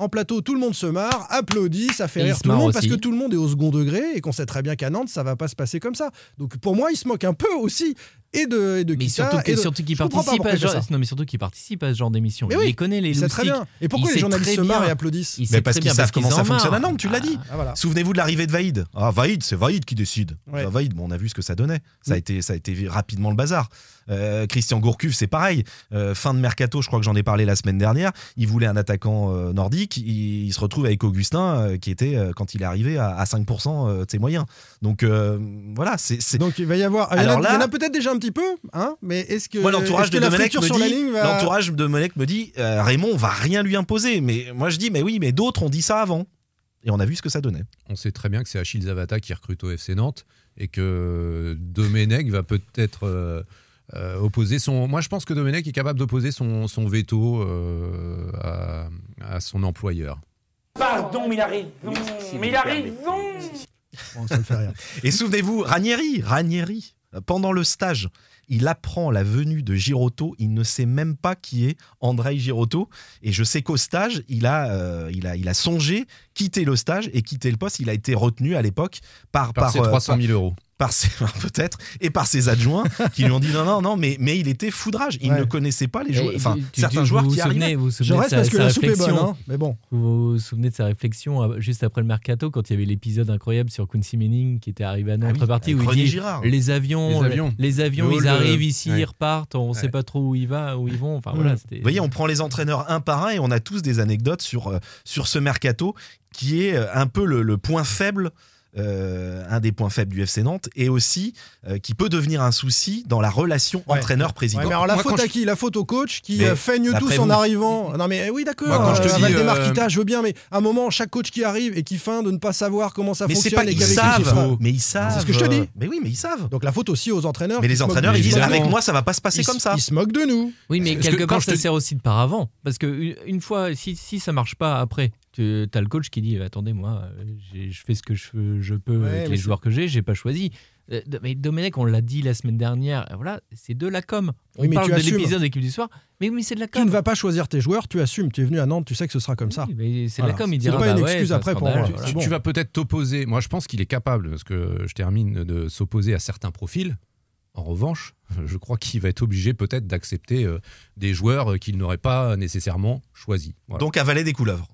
En plateau, tout le monde se marre, applaudit, ça fait Et rire tout le monde parce que tout le monde est au second degré et qu'on sait très bien qu'à Nantes, ça va pas se passer comme ça. Donc pour moi, il se moque un peu aussi et de, et de mais Kita, surtout, et de- pas participe à genre, non, mais surtout qu'il participe à ce genre d'émission. Mais Il oui, les connaît les sait très bien. Et pourquoi Il les journalistes se marrent et applaudissent Mais parce qu'ils savent comment ça fonctionne à marrent. Nantes, tu l'as dit. Ah, voilà. Souvenez-vous de l'arrivée de Vaïd. Ah, Vaïd, c'est Vaïd qui décide. Ouais. Ah, Vaïd, bon, on a vu ce que ça donnait. Ça, a Mm. été, ça a été rapidement le bazar. Euh, Christian Gourcuff, c'est pareil. Euh, fin de mercato, je crois que j'en ai parlé la semaine dernière. Il voulait un attaquant euh, nordique. Il, il se retrouve avec Augustin, euh, qui était, euh, quand il est arrivé, à, à 5% euh, de ses moyens. Donc euh, voilà, c'est. c'est- Donc il va y avoir. Il y en a- Alors là- il y en a, peut-être déjà un petit peu, hein, mais est-ce que, Moi, l'entourage de la Domenech friture me sur la dit, ligne va. l'entourage de me dit, euh, Raymond, on va rien lui imposer. Mais moi, je dis, mais oui, mais d'autres ont dit ça avant. Et on a vu ce que ça donnait. On sait très bien que c'est Achille Zavata qui recrute au FC Nantes et que Domenech va peut-être euh, euh, opposer son. Moi, je pense que Domenech est capable d'opposer son, son veto euh, à, à son employeur. Pardon, mais il a raison. Mais il a raison. Bon, ça me fait rire. Et souvenez-vous, Ranieri, Ranieri, pendant le stage, il apprend la venue de Girotto. Il ne sait même pas qui est Andrei Girotto. Et je sais qu'au stage, il a, euh, il, a, il a songé quitter le stage et quitter le poste. Il a été retenu à l'époque par, Par, ses euh, 300 000 euros. Par ses peut-être et par ses adjoints qui lui ont dit non non non mais mais il était foudrage il Ouais. ne connaissait pas les joueurs enfin certains joueurs vous qui arrivaient vous vous Je souvenez de reste sa- parce que sa la soupe est bonne, réflexion hein, mais bon. Vous vous souvenez de sa réflexion euh, juste après le mercato quand il y avait l'épisode incroyable sur Quincy Manning qui était arrivé à Nantes oui, reparti avec où il dit Girard. les avions, Les avions. les avions, Le ils arrivent ici, Ouais. ils repartent, on Ouais. sait pas trop où ils va, où ils vont. Enfin voilà. Vous voyez, on prend les entraîneurs un par un et on a tous des anecdotes sur, euh, sur ce mercato qui est euh, un peu le, le point faible, euh, un des points faibles du FC Nantes et aussi euh, qui peut devenir un souci dans la relation Ouais. entraîneur-président. Ouais, mais alors la Moi, faute à je- qui? La faute au coach qui Mais euh, feigne tous en vous. arrivant. Non mais oui d'accord. Moi, quand je te dis, euh, je veux bien, mais à un moment chaque coach qui arrive et qui feint de ne pas savoir comment ça mais c'est fonctionne pas et ils savent, mais ils savent. C'est ce que je te dis. Mais oui, mais ils savent. Donc la faute aussi aux entraîneurs. Mais les entraîneurs, ils disent avec moi, ça va pas se passer comme ça. Ils se moquent de nous. Oui, mais quelque part, ça sert aussi de paravent. Parce que une, une fois, si, si ça marche pas après, tu as le coach qui dit Attendez, moi, je fais ce que je, peux Ouais, avec les joueurs que j'ai, j'ai pas choisi. Euh, Mais Domenech, on l'a dit la semaine dernière, euh, voilà, c'est de la com. On Oui, mais parle tu de l'épisode d'équipe du soir, mais oui, c'est de la Tu com. ne vas pas choisir tes joueurs, tu assumes. Tu es venu à Nantes, tu sais que ce sera comme ça. Oui, c'est de Voilà. la com, il dira pas une bah ouais, excuse après pour moi. voilà. Tu, bon. tu vas peut-être t'opposer. Moi, je pense qu'il est capable, parce que je termine de s'opposer à certains profils. En revanche, je crois qu'il va être obligé peut-être d'accepter euh, des joueurs qu'il n'aurait pas nécessairement choisis. Voilà. Donc avaler des couleuvres.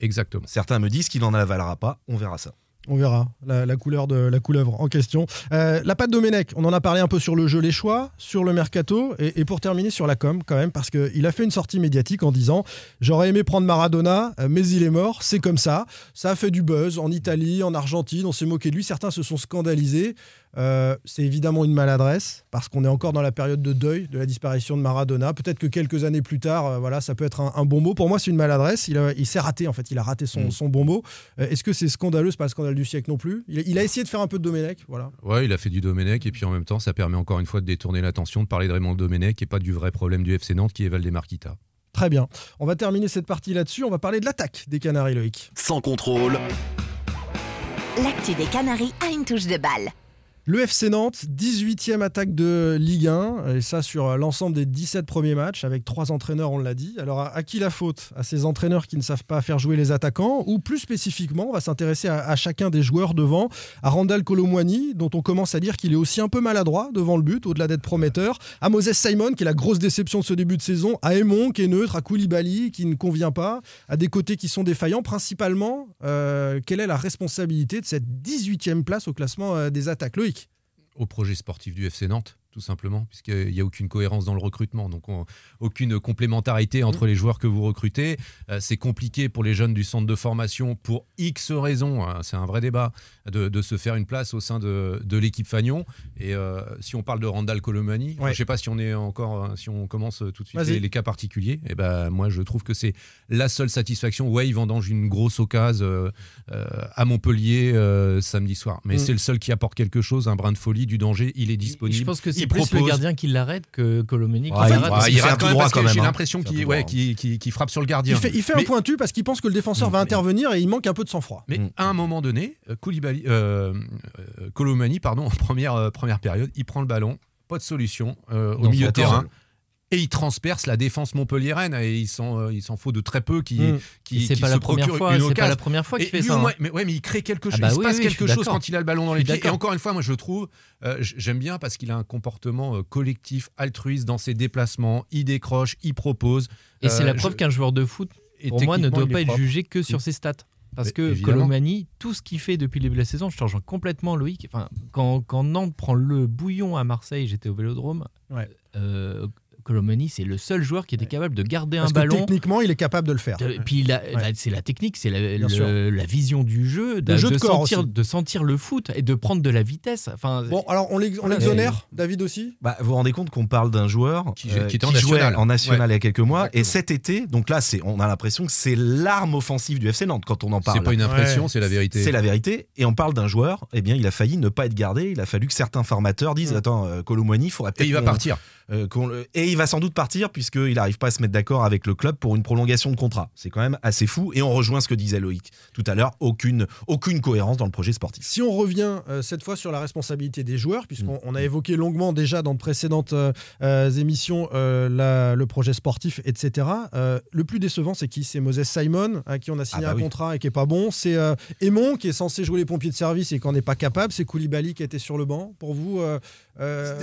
Exactement. Certains me disent qu'il n'en avalera pas. On verra ça. On verra la, la couleur de la couleuvre en question. Euh, la patte Domenech, on en a parlé un peu sur le jeu, les choix, sur le mercato, et, et pour terminer sur la com quand même, parce qu'il a fait une sortie médiatique en disant j'aurais aimé prendre Maradona, euh, mais il est mort, c'est comme ça. Ça a fait du buzz en Italie, en Argentine, on s'est moqué de lui, certains se sont scandalisés. Euh, c'est évidemment une maladresse parce qu'on est encore dans la période de deuil de la disparition de Maradona. Peut-être que quelques années plus tard, euh, voilà, ça peut être un, bon mot. Pour moi, c'est une maladresse. Il, il s'est raté en fait. Il a raté son, mm. bon mot. Euh, est-ce que c'est scandaleux? C'est pas le scandale du siècle non plus. Il, a essayé de faire un peu de Domenech, voilà. Ouais, il a fait du Domenech et puis en même temps, ça permet encore une fois de détourner l'attention, de parler de Raymond Domenech et pas du vrai problème du FC Nantes qui est Valdemar Kita. Très bien. On va terminer cette partie là-dessus. On va parler de l'attaque des Canaries, Loïc. Sans contrôle. L'actu des Canaries a une touche de balle. Le FC Nantes, 18e attaque de Ligue 1, et ça sur l'ensemble des 17 premiers matchs, avec trois entraîneurs, on l'a dit. Alors à, qui la faute? À ces entraîneurs qui ne savent pas faire jouer les attaquants, ou plus spécifiquement, on va s'intéresser à, chacun des joueurs devant, à Randall Colomwani, dont on commence à dire qu'il est aussi un peu maladroit devant le but, au-delà d'être prometteur, à Moses Simon, qui est la grosse déception de ce début de saison, à Aymon, qui est neutre, à Koulibaly, qui ne convient pas, à des côtés qui sont défaillants. Principalement, euh, quelle est la responsabilité de cette 18e place au classement euh, des attaques? Loïc? Au projet sportif du FC Nantes tout simplement, puisqu'il n'y a aucune cohérence dans le recrutement, donc aucune complémentarité entre les joueurs que vous recrutez. Euh, c'est compliqué pour les jeunes du centre de formation, pour X raisons, hein, c'est un vrai débat, de, se faire une place au sein de, l'équipe Fagnon. Et euh, si on parle de Randall Colomani, je ne sais pas si on est encore, hein, si on commence tout de suite les, cas particuliers, et eh ben moi je trouve que c'est la seule satisfaction. Ouais, il vendange une grosse occasion euh, à Montpellier samedi soir, mais mm. c'est le seul qui apporte quelque chose, un brin de folie, du danger, il est disponible. Je pense que c'est plus le gardien qui l'arrête que Colomeni. il, rate tout droit quand même. J'ai hein. l'impression qu'il ouais, frappe sur le gardien. Il fait, un pointu parce qu'il pense que le défenseur va intervenir et il manque un peu de sang-froid. Mais à un moment donné, euh, Koulibaly, euh, euh pardon, en première, euh, première période, il prend le ballon, pas de solution au milieu de terrain et il transperce la défense montpelliéraine et il s'en euh, il s'en faut de très peu qui mmh. qui, qui pas se procurent une occasion. C'est pas la première fois qu'il fait ça. Hein. mais ouais, mais il crée quelque ah chose. Bah il se passe quelque chose quand il a le ballon dans les pieds. Et encore une fois, moi je trouve, euh, j'aime bien parce qu'il a un comportement euh, collectif, altruiste dans ses déplacements. Il décroche, il propose. Et c'est la preuve qu'un joueur de foot, pour moi, ne doit pas être jugé que sur ses stats. Parce que Colomani, tout ce qu'il fait depuis le début de la saison, je change complètement Loïc. Enfin, quand, quand Nantes prend le bouillon à Marseille, j'étais au Vélodrome. Ouais. Colomani, c'est le seul joueur qui était capable de garder un ballon. techniquement, il est capable de le faire. puis bah, c'est la technique, c'est la, vision du jeu, de, jeu de, sentir, de, sentir, le foot et de prendre de la vitesse. Enfin, bon, alors on l'exonère, David aussi? Bah, Vous vous rendez compte qu'on parle d'un joueur qui, euh, était en national, en national il y a quelques mois, et cet été, donc là, on a l'impression que c'est l'arme offensive du FC Nantes quand on en parle. C'est pas une impression, c'est la vérité. C'est la vérité, et on parle d'un joueur, eh bien, il a failli ne pas être gardé, il a fallu que certains formateurs disent Attends, euh, il faudrait peut-être. Et il va partir. Euh, et il va sans doute partir puisqu'il n'arrive pas à se mettre d'accord avec le club pour une prolongation de contrat. C'est quand même assez fou. Et on rejoint ce que disait Loïc tout à l'heure, aucune, aucune cohérence dans le projet sportif. Si on revient euh, cette fois sur la responsabilité des joueurs, puisqu'on a évoqué longuement déjà dans de précédentes euh, émissions le projet sportif, etc. le plus décevant, c'est qui? C'est Moses Simon, à qui on a signé ah bah un contrat et qui est pas bon. C'est Aymon, qui est censé jouer les pompiers de service et qui n'en est pas capable. C'est Koulibaly qui était sur le banc. Pour vous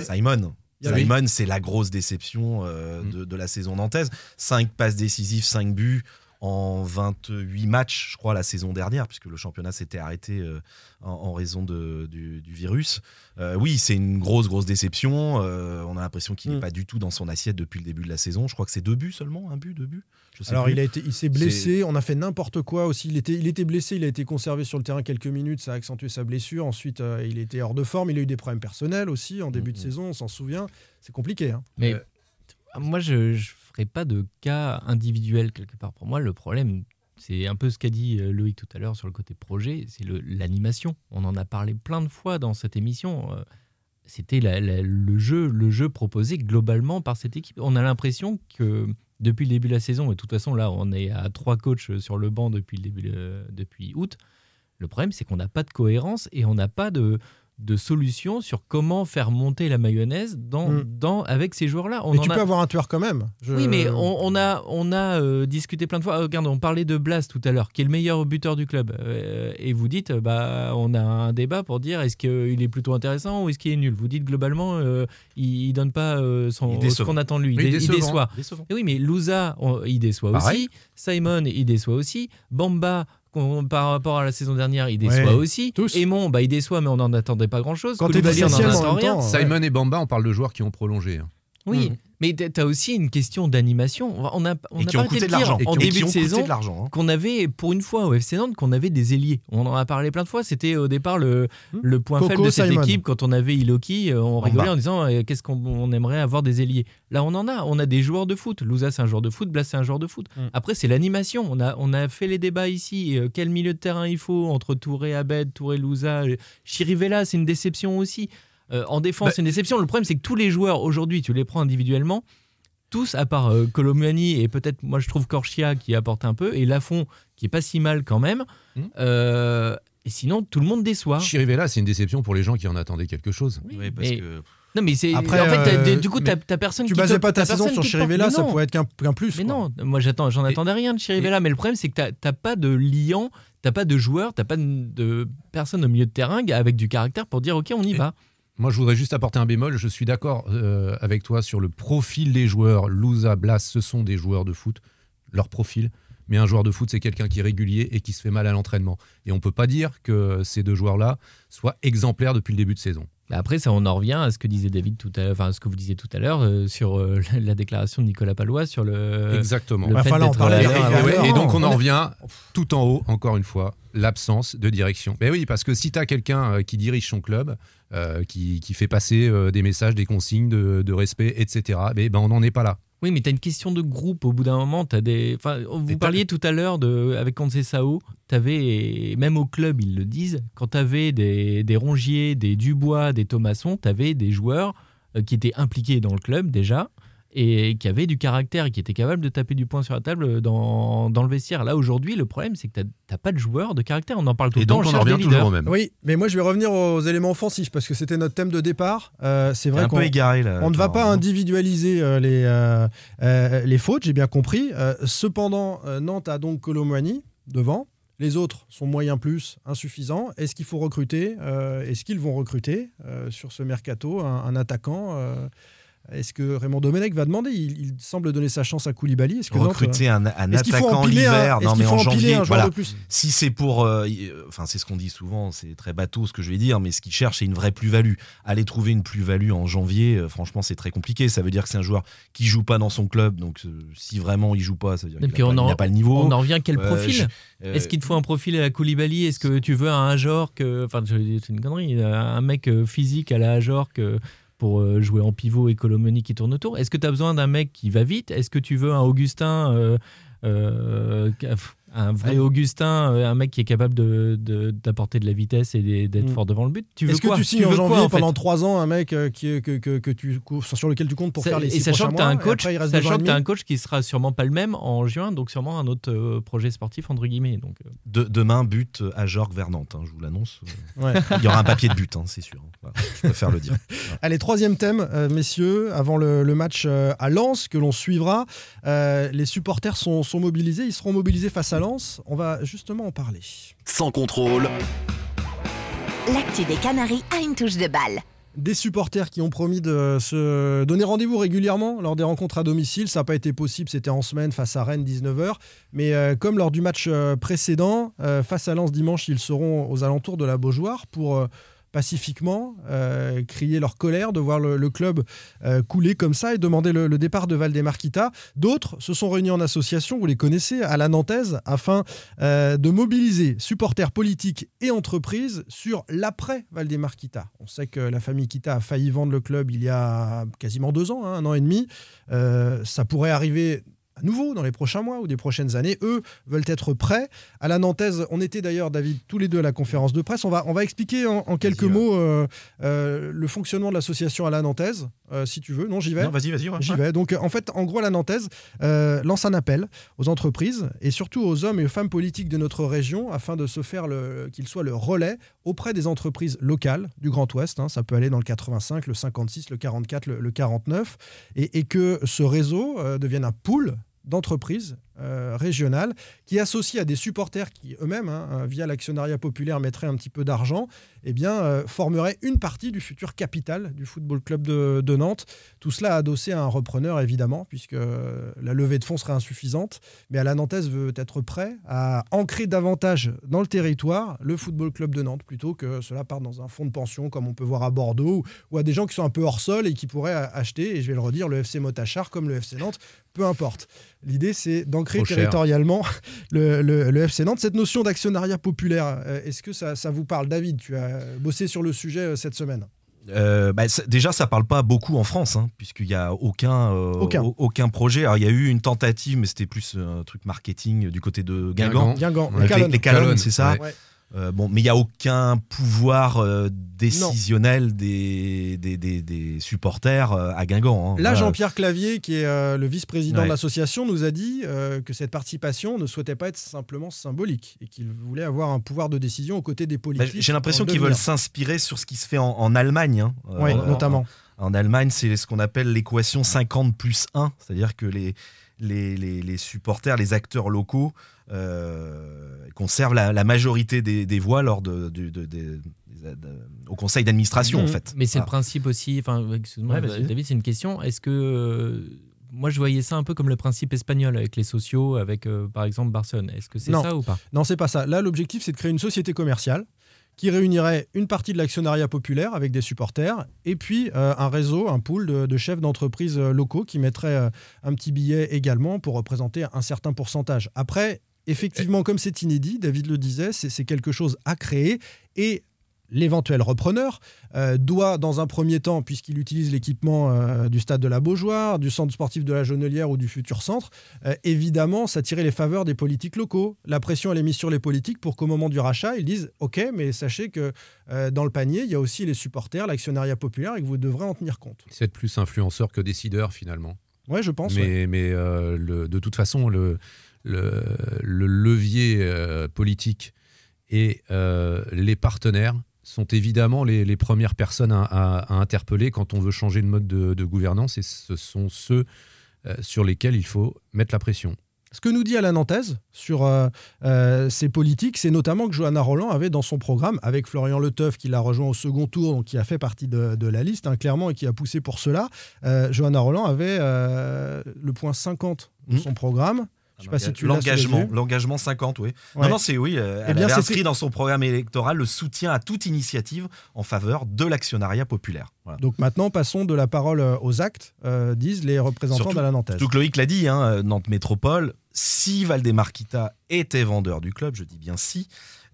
Simon Simon, c'est la grosse déception euh, mm. de, la saison nantaise. 5 passes décisives, 5 buts en 28 matchs, je crois, la saison dernière, puisque le championnat s'était arrêté euh, en, raison du, virus. Euh, oui, c'est une grosse, grosse déception. on a l'impression qu'il n'est mm. pas du tout dans son assiette depuis le début de la saison. Je crois que c'est deux buts seulement, un but, deux buts. Alors il a été, il s'est blessé. On a fait n'importe quoi aussi. Il était, il était blessé. Il a été conservé sur le terrain quelques minutes. Ça a accentué sa blessure. Ensuite, euh, il était hors de forme. Il a eu des problèmes personnels aussi en début de mm-hmm. saison. On s'en souvient. C'est compliqué. Hein. Mais euh, moi, je pas de cas individuel quelque part. Pour moi, le problème, c'est un peu ce qu'a dit euh, Loïc tout à l'heure sur le côté projet. C'est l'animation. On en a parlé plein de fois dans cette émission. C'était le jeu, le jeu proposé globalement par cette équipe. On a l'impression que depuis le début de la saison, et de toute façon, là, on est à trois coachs sur le banc depuis, le début, depuis août. Le problème, c'est qu'on n'a pas de cohérence et on n'a pas de, de solutions sur comment faire monter la mayonnaise dans, mm. dans, avec ces joueurs-là. Mais tu peux avoir un tueur quand même. Oui, mais on, a, on a euh, discuté plein de fois. regarde, on parlait de Blas tout à l'heure, qui est le meilleur buteur du club. Euh, et vous dites, bah, on a un débat pour dire est-ce qu'il est plutôt intéressant ou est-ce qu'il est nul? Vous dites globalement, euh, il, ne donne pas son, ce qu'on attend de lui. Il, déçoit. oui, mais Louza, il déçoit aussi. Simon, il déçoit aussi. Bamba, par rapport à la saison dernière, il déçoit aussi. Tous. Aymon, bah, il déçoit, mais on n'en attendait pas grand-chose. Quand on en rien. Simon et Bamba, on parle de joueurs qui ont prolongé. Hein. Oui, Mais tu as aussi une question d'animation. On a, on Et a qui coûté de l'argent. en début de saison de l'argent, hein. qu'on avait, pour une fois, au FC Nantes, qu'on avait des ailiers. On en a parlé plein de fois. C'était au départ le, le point Coco faible de cette Simon. équipe. Quand on avait Iloki, euh, on rigolait en disant euh, qu'est-ce qu'on on aimerait avoir des ailiers. Là, on en a. On a des joueurs de foot. Louza, c'est un joueur de foot. Blas, c'est un joueur de foot. Mm. Après, c'est l'animation. On a, on a fait les débats ici. Euh, quel milieu de terrain il faut entre Touré, Abed, Touré, Louza Chirivella, c'est une déception aussi. Euh, en défense, Bah- c'est une déception. Le problème, c'est que tous les joueurs aujourd'hui, tu les prends individuellement, tous, à part euh, Colomani et peut-être, moi, je trouve Corchia qui apporte un peu, et Lafont qui est pas si mal quand même. Hmm. Euh, et sinon, tout le monde déçoit. Chirivella, c'est une déception pour les gens qui en attendaient quelque chose. Oui, parce que Non, mais c'est. Après, en fait, t'as- euh, du coup, t'as personne Tu qui. basais te- pas ta saison personne sur Chirivella, ça pourrait être qu'un qu'un plus. Mais quoi. non, moi j'attends, j'en attendais rien de Chirivella, mais le problème c'est que t'as- t'as pas de liant, t'as pas de joueur, t'as pas de, de personne au milieu de terrain avec du caractère pour dire ok on y va. Moi, je voudrais juste apporter un bémol. Je suis d'accord euh, avec toi sur le profil des joueurs. Louza, Blas, ce sont des joueurs de foot, leur profil. Mais un joueur de foot, c'est quelqu'un qui est régulier et qui se fait mal à l'entraînement. Et on peut pas dire que ces deux joueurs-là soient exemplaires depuis le début de saison. Après ça on en revient à ce que disait David tout à l'heure, enfin ce que vous disiez tout à l'heure euh, sur euh, la déclaration de Nicolas Palois sur le. Exactement. le Bah, fait l'heure. règles. Et, ouais, et donc on On en revient tout en haut, encore une fois, l'absence de direction. Mais oui, parce que si tu as quelqu'un euh, qui dirige son club, euh, qui, qui fait passer euh, des messages, des consignes de, de respect, etc., mais ben, on n'en est pas là. Oui, mais tu as une question de groupe. Au bout d'un moment, tu as des. Enfin, vous parliez tout à l'heure de avec Conceição, tu avais, même au club, ils le disent, quand tu avais des, des Rongier, des Dubois, des Thomasson, tu avais des joueurs euh, qui étaient impliqués dans le club déjà et qui avaient du caractère et qui étaient capables de taper du poing sur la table dans, dans le vestiaire. Là, aujourd'hui, le problème, c'est que tu n'as pas de joueurs de caractère. On en parle tout Et le temps. donc on en cherche des revient toujours au même. Oui, mais moi je vais revenir aux éléments offensifs parce que c'était notre thème de départ. Euh, c'est vrai un qu'on peu égaré là. on ne va pas individualiser euh, les, euh, euh, les fautes, j'ai bien compris. Euh, cependant, euh, Nantes a donc Colomani devant. Les autres sont moyens plus, insuffisants. Est-ce qu'il faut recruter euh, Est-ce qu'ils vont recruter euh, sur ce mercato un, un attaquant euh, Est-ce que Raymond Domenech va demander? Il, il semble donner sa chance à Koulibaly. Est-ce que Nantes, recruter un, un est-ce qu'il faut attaquant l'hiver. Non, qu'il mais en janvier, voilà. Si c'est pour, euh, y- euh, enfin c'est ce qu'on dit souvent, c'est très bateau ce que je vais dire, mais ce qu'ils cherchent c'est une vraie plus-value. Aller trouver une plus-value en janvier, euh, franchement c'est très compliqué. Ça veut dire que c'est un joueur qui joue pas dans son club, donc euh, si vraiment il joue pas, ça veut dire Et qu'il puis a, on pas, pas le niveau. On en revient quel Euh, profil? je- euh, Est-ce qu'il te faut un profil à la Koulibaly? Est-ce que tu veux un Ajorc euh, Enfin, c'est une connerie. Un mec euh, physique à la Ajorc euh, pour euh, jouer en pivot et Colomoni qui tourne autour. Est-ce que tu as besoin d'un mec qui va vite? Est-ce que tu veux un Augustin euh, euh, un vrai. Augustin, euh, un mec qui est capable de- de- d'apporter de, la vitesse et d'être Mm. fort devant le but. Tu veux Est-ce que tu signes en quoi, janvier en pendant trois ans un mec euh, qui, est- que, que, que tu, sur lequel tu comptes pour Ça- faire les et six sachant prochains que tu as mois, un et coach, après, sachant et que tu as demi un coach qui sera sûrement pas le même en juin, donc sûrement un autre euh, projet sportif entre guillemets. Donc de- demain but à Jorg vers Nantes, hein, je vous l'annonce. Ouais. Il y aura un papier de but, hein, c'est sûr. Voilà, je préfère le dire. Allez, troisième thème, euh, messieurs, avant le, le match euh, à Lens que l'on suivra. Euh, les supporters sont, sont mobilisés, ils seront mobilisés face à Lens. On va justement en parler. Sans contrôle, L'actu des Canaries a une touche de balle. Des supporters qui ont promis de se donner rendez-vous régulièrement lors des rencontres à domicile. Ça n'a pas été possible, c'était en semaine face à Rennes 19h. Mais euh, comme lors du match euh, précédent, euh, face à Lens dimanche, ils seront aux alentours de la Beaujoire pour euh, pacifiquement euh, crier leur colère de voir le, club euh, couler comme ça et demander le, départ de Valdemarquita. D'autres se sont réunis en association, vous les connaissez, à la Nantaise, afin euh, de mobiliser supporters politiques et entreprises sur l'après Valdemarquita. On sait que la famille Kita a failli vendre le club il y a quasiment deux ans, hein, un an et demi. Ça pourrait arriver à nouveau dans les prochains mois ou des prochaines années. Eux veulent être prêts. À la Nantaise, on était d'ailleurs, David, tous les deux à la conférence de presse. On va, on va expliquer en, en quelques mots euh, euh, le fonctionnement de l'association à la Nantaise, euh, si tu veux. Non, j'y vais. Vas-y, vas-y. ouais. J'y vais. Donc, en fait, en gros, la Nantaise lance un appel aux entreprises et surtout aux hommes et aux femmes politiques de notre région afin de se faire qu'ils soient le relais auprès des entreprises locales du Grand Ouest. hein. ça peut aller dans le 85, le 56, le 44, le, le 49. Et, et que ce réseau devienne un pool d'entreprises euh, régionale qui associe à des supporters qui eux-mêmes, hein, via l'actionnariat populaire, mettraient un petit peu d'argent, eh bien, euh, formeraient une partie du futur capital du Football Club de, Nantes. Tout cela adossé à un repreneur, évidemment, puisque euh, la levée de fonds serait insuffisante. Mais à la Nantaise veut être prêt à ancrer davantage dans le territoire le Football Club de Nantes, plutôt que cela part dans un fonds de pension, comme on peut voir à Bordeaux, ou à des gens qui sont un peu hors sol et qui pourraient acheter, et je vais le redire, le FC Motachar comme le FC Nantes, peu importe. L'idée, c'est d'ancrer territorialement le, le, FC Nantes. Cette notion d'actionnariat populaire, euh, est-ce que ça, ça, vous parle David, tu as bossé sur le sujet euh, cette semaine euh, bah, déjà, ça parle pas beaucoup en France, hein, puisqu'il n'y a aucun, aucun. aucun. projet. Alors, il y a eu une tentative, mais c'était plus un truc marketing du côté de Guingamp. Guingamp. Les, Calonnes, c'est ça. Euh, bon, mais il n'y a aucun pouvoir euh, décisionnel des, des, supporters euh, à Guingamp. Hein. Là, Jean-Pierre Clavier, qui est le vice-président de l'association, nous a dit que cette participation ne souhaitait pas être simplement symbolique et qu'il voulait avoir un pouvoir de décision aux côtés des bah, politiques. J'ai l'impression qu'ils veulent s'inspirer sur ce qui se fait en, Allemagne. Hein. oui, notamment. En, Allemagne, c'est ce qu'on appelle l'équation 50 plus 1, c'est-à-dire que les, les, les, supporters, les acteurs locaux euh, conservent la, majorité des, voix lors de, au conseil d'administration, en mmh. fait. Mais c'est le principe aussi. Enfin, excuse-moi, David, c'est une question. Est-ce que euh, moi, je voyais ça un peu comme le principe espagnol avec les sociaux, avec euh, par exemple Barcelone. Est-ce que c'est ça ou pas? Non, c'est pas ça. Là, l'objectif, c'est de créer une société commerciale qui réunirait une partie de l'actionnariat populaire avec des supporters et puis euh, un réseau, un pool de, chefs d'entreprise euh, locaux qui mettraient euh, un petit billet également pour représenter un certain pourcentage. Après, effectivement, comme c'est inédit, David le disait, c'est quelque chose à créer et l'éventuel repreneur euh, doit, dans un premier temps, puisqu'il utilise l'équipement euh, du stade de la Beaujoire, du centre sportif de la Jonelière ou du futur centre, euh, évidemment s'attirer les faveurs des politiques locaux. La pression, elle est mise sur les politiques pour qu'au moment du rachat, ils disent OK, mais sachez que dans le panier, il y a aussi les supporters, l'actionnariat populaire et que vous devrez en tenir compte. C'est plus influenceur que décideur, finalement. Ouais, je pense. Mais, mais de toute façon, le, le, levier politique et les partenaires sont évidemment les, premières personnes à, interpeller quand on veut changer de mode de, gouvernance et ce sont ceux euh, sur lesquels il faut mettre la pression. Ce que nous dit Alain Nantaise sur euh, euh, ces politiques, c'est notamment que Johanna Roland avait dans son programme, avec Florian Leteuf qui l'a rejoint au second tour, donc qui a fait partie de, la liste, hein, clairement, et qui a poussé pour cela, Johanna Roland avait le point 50 de mmh. son programme je sais pas si tu l'engagement, l'engagement 50, oui. Non, non, c'est oui. Euh, eh elle bien, avait inscrit dans son programme électoral le soutien à toute initiative en faveur de l'actionnariat populaire. Donc maintenant, passons de la parole euh, aux actes, euh, disent les représentants de la Nantaise. Surtout que Loïc l'a dit, hein, Nantes Métropole, si Valdemarquita était vendeur du club, je dis bien si,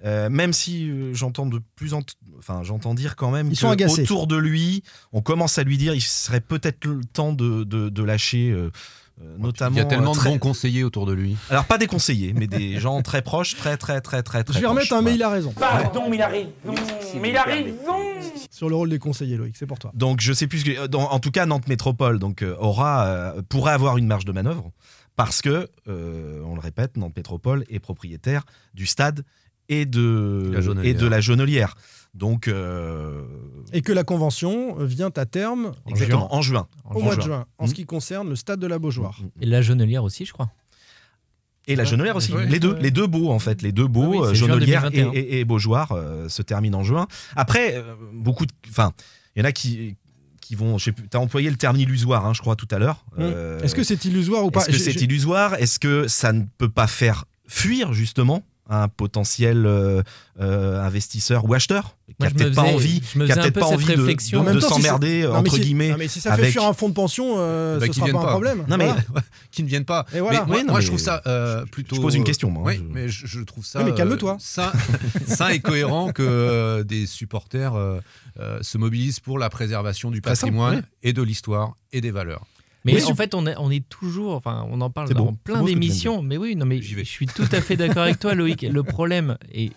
même si j'entends de plus en enfin j'entends dire quand même qu'autour de lui, on commence à lui dire il serait peut-être le temps de, de, de lâcher notamment, il y a tellement de bons conseillers autour de lui. Alors pas des conseillers, mais des gens très proches, très très très très très. Je vais remettre un mais il a raison. Pardon, mais il a raison. Mais il a raison. Sur le rôle des conseillers, Loïc, c'est pour toi. Donc je sais plus. Que, en tout cas, Nantes Métropole donc euh, aura euh, pourrait avoir une marge de manœuvre parce que euh, on le répète, Nantes Métropole est propriétaire du stade et de et de la Jaunelière. Donc, euh, Et que la convention vient à terme Exactement, en juin. Au mois de juin, en ce qui concerne le stade de la Beaujoire. Et la Jonelière aussi, je crois. Et la Jonelière aussi. les deux, les deux beaux en fait, les deux beaux, ah Jonelière et, et, Beaujoire euh, se terminent en juin. Après, euh, beaucoup, enfin, il y en a qui qui vont. Tu as employé le terme illusoire, hein, je crois tout à l'heure. Mmh. Est-ce que c'est illusoire ou pas? Est-ce que c'est illusoire? Est-ce que ça ne peut pas faire fuir justement un potentiel euh, euh, investisseur ou acheteur qui n'a peut-être pas envie, qui a peut-être pas envie de, de, s'emmerder entre guillemets. mais si ça fait fuir un fonds de pension, euh, bah, ce sera pas, un problème. Non mais qui ne viennent pas. Et voilà. mais, moi, je trouve ça plutôt. Je pose une question. Moi, oui, mais je, trouve ça. mais calme-toi. sain, et cohérent que des supporters se mobilisent pour la préservation du patrimoine et de l'histoire et des valeurs. Mais en fait, on est, on est toujours, enfin, on en parle dans plein d'émissions. Mais oui, non, mais je suis tout à fait d'accord avec toi, Loïc. Le problème, et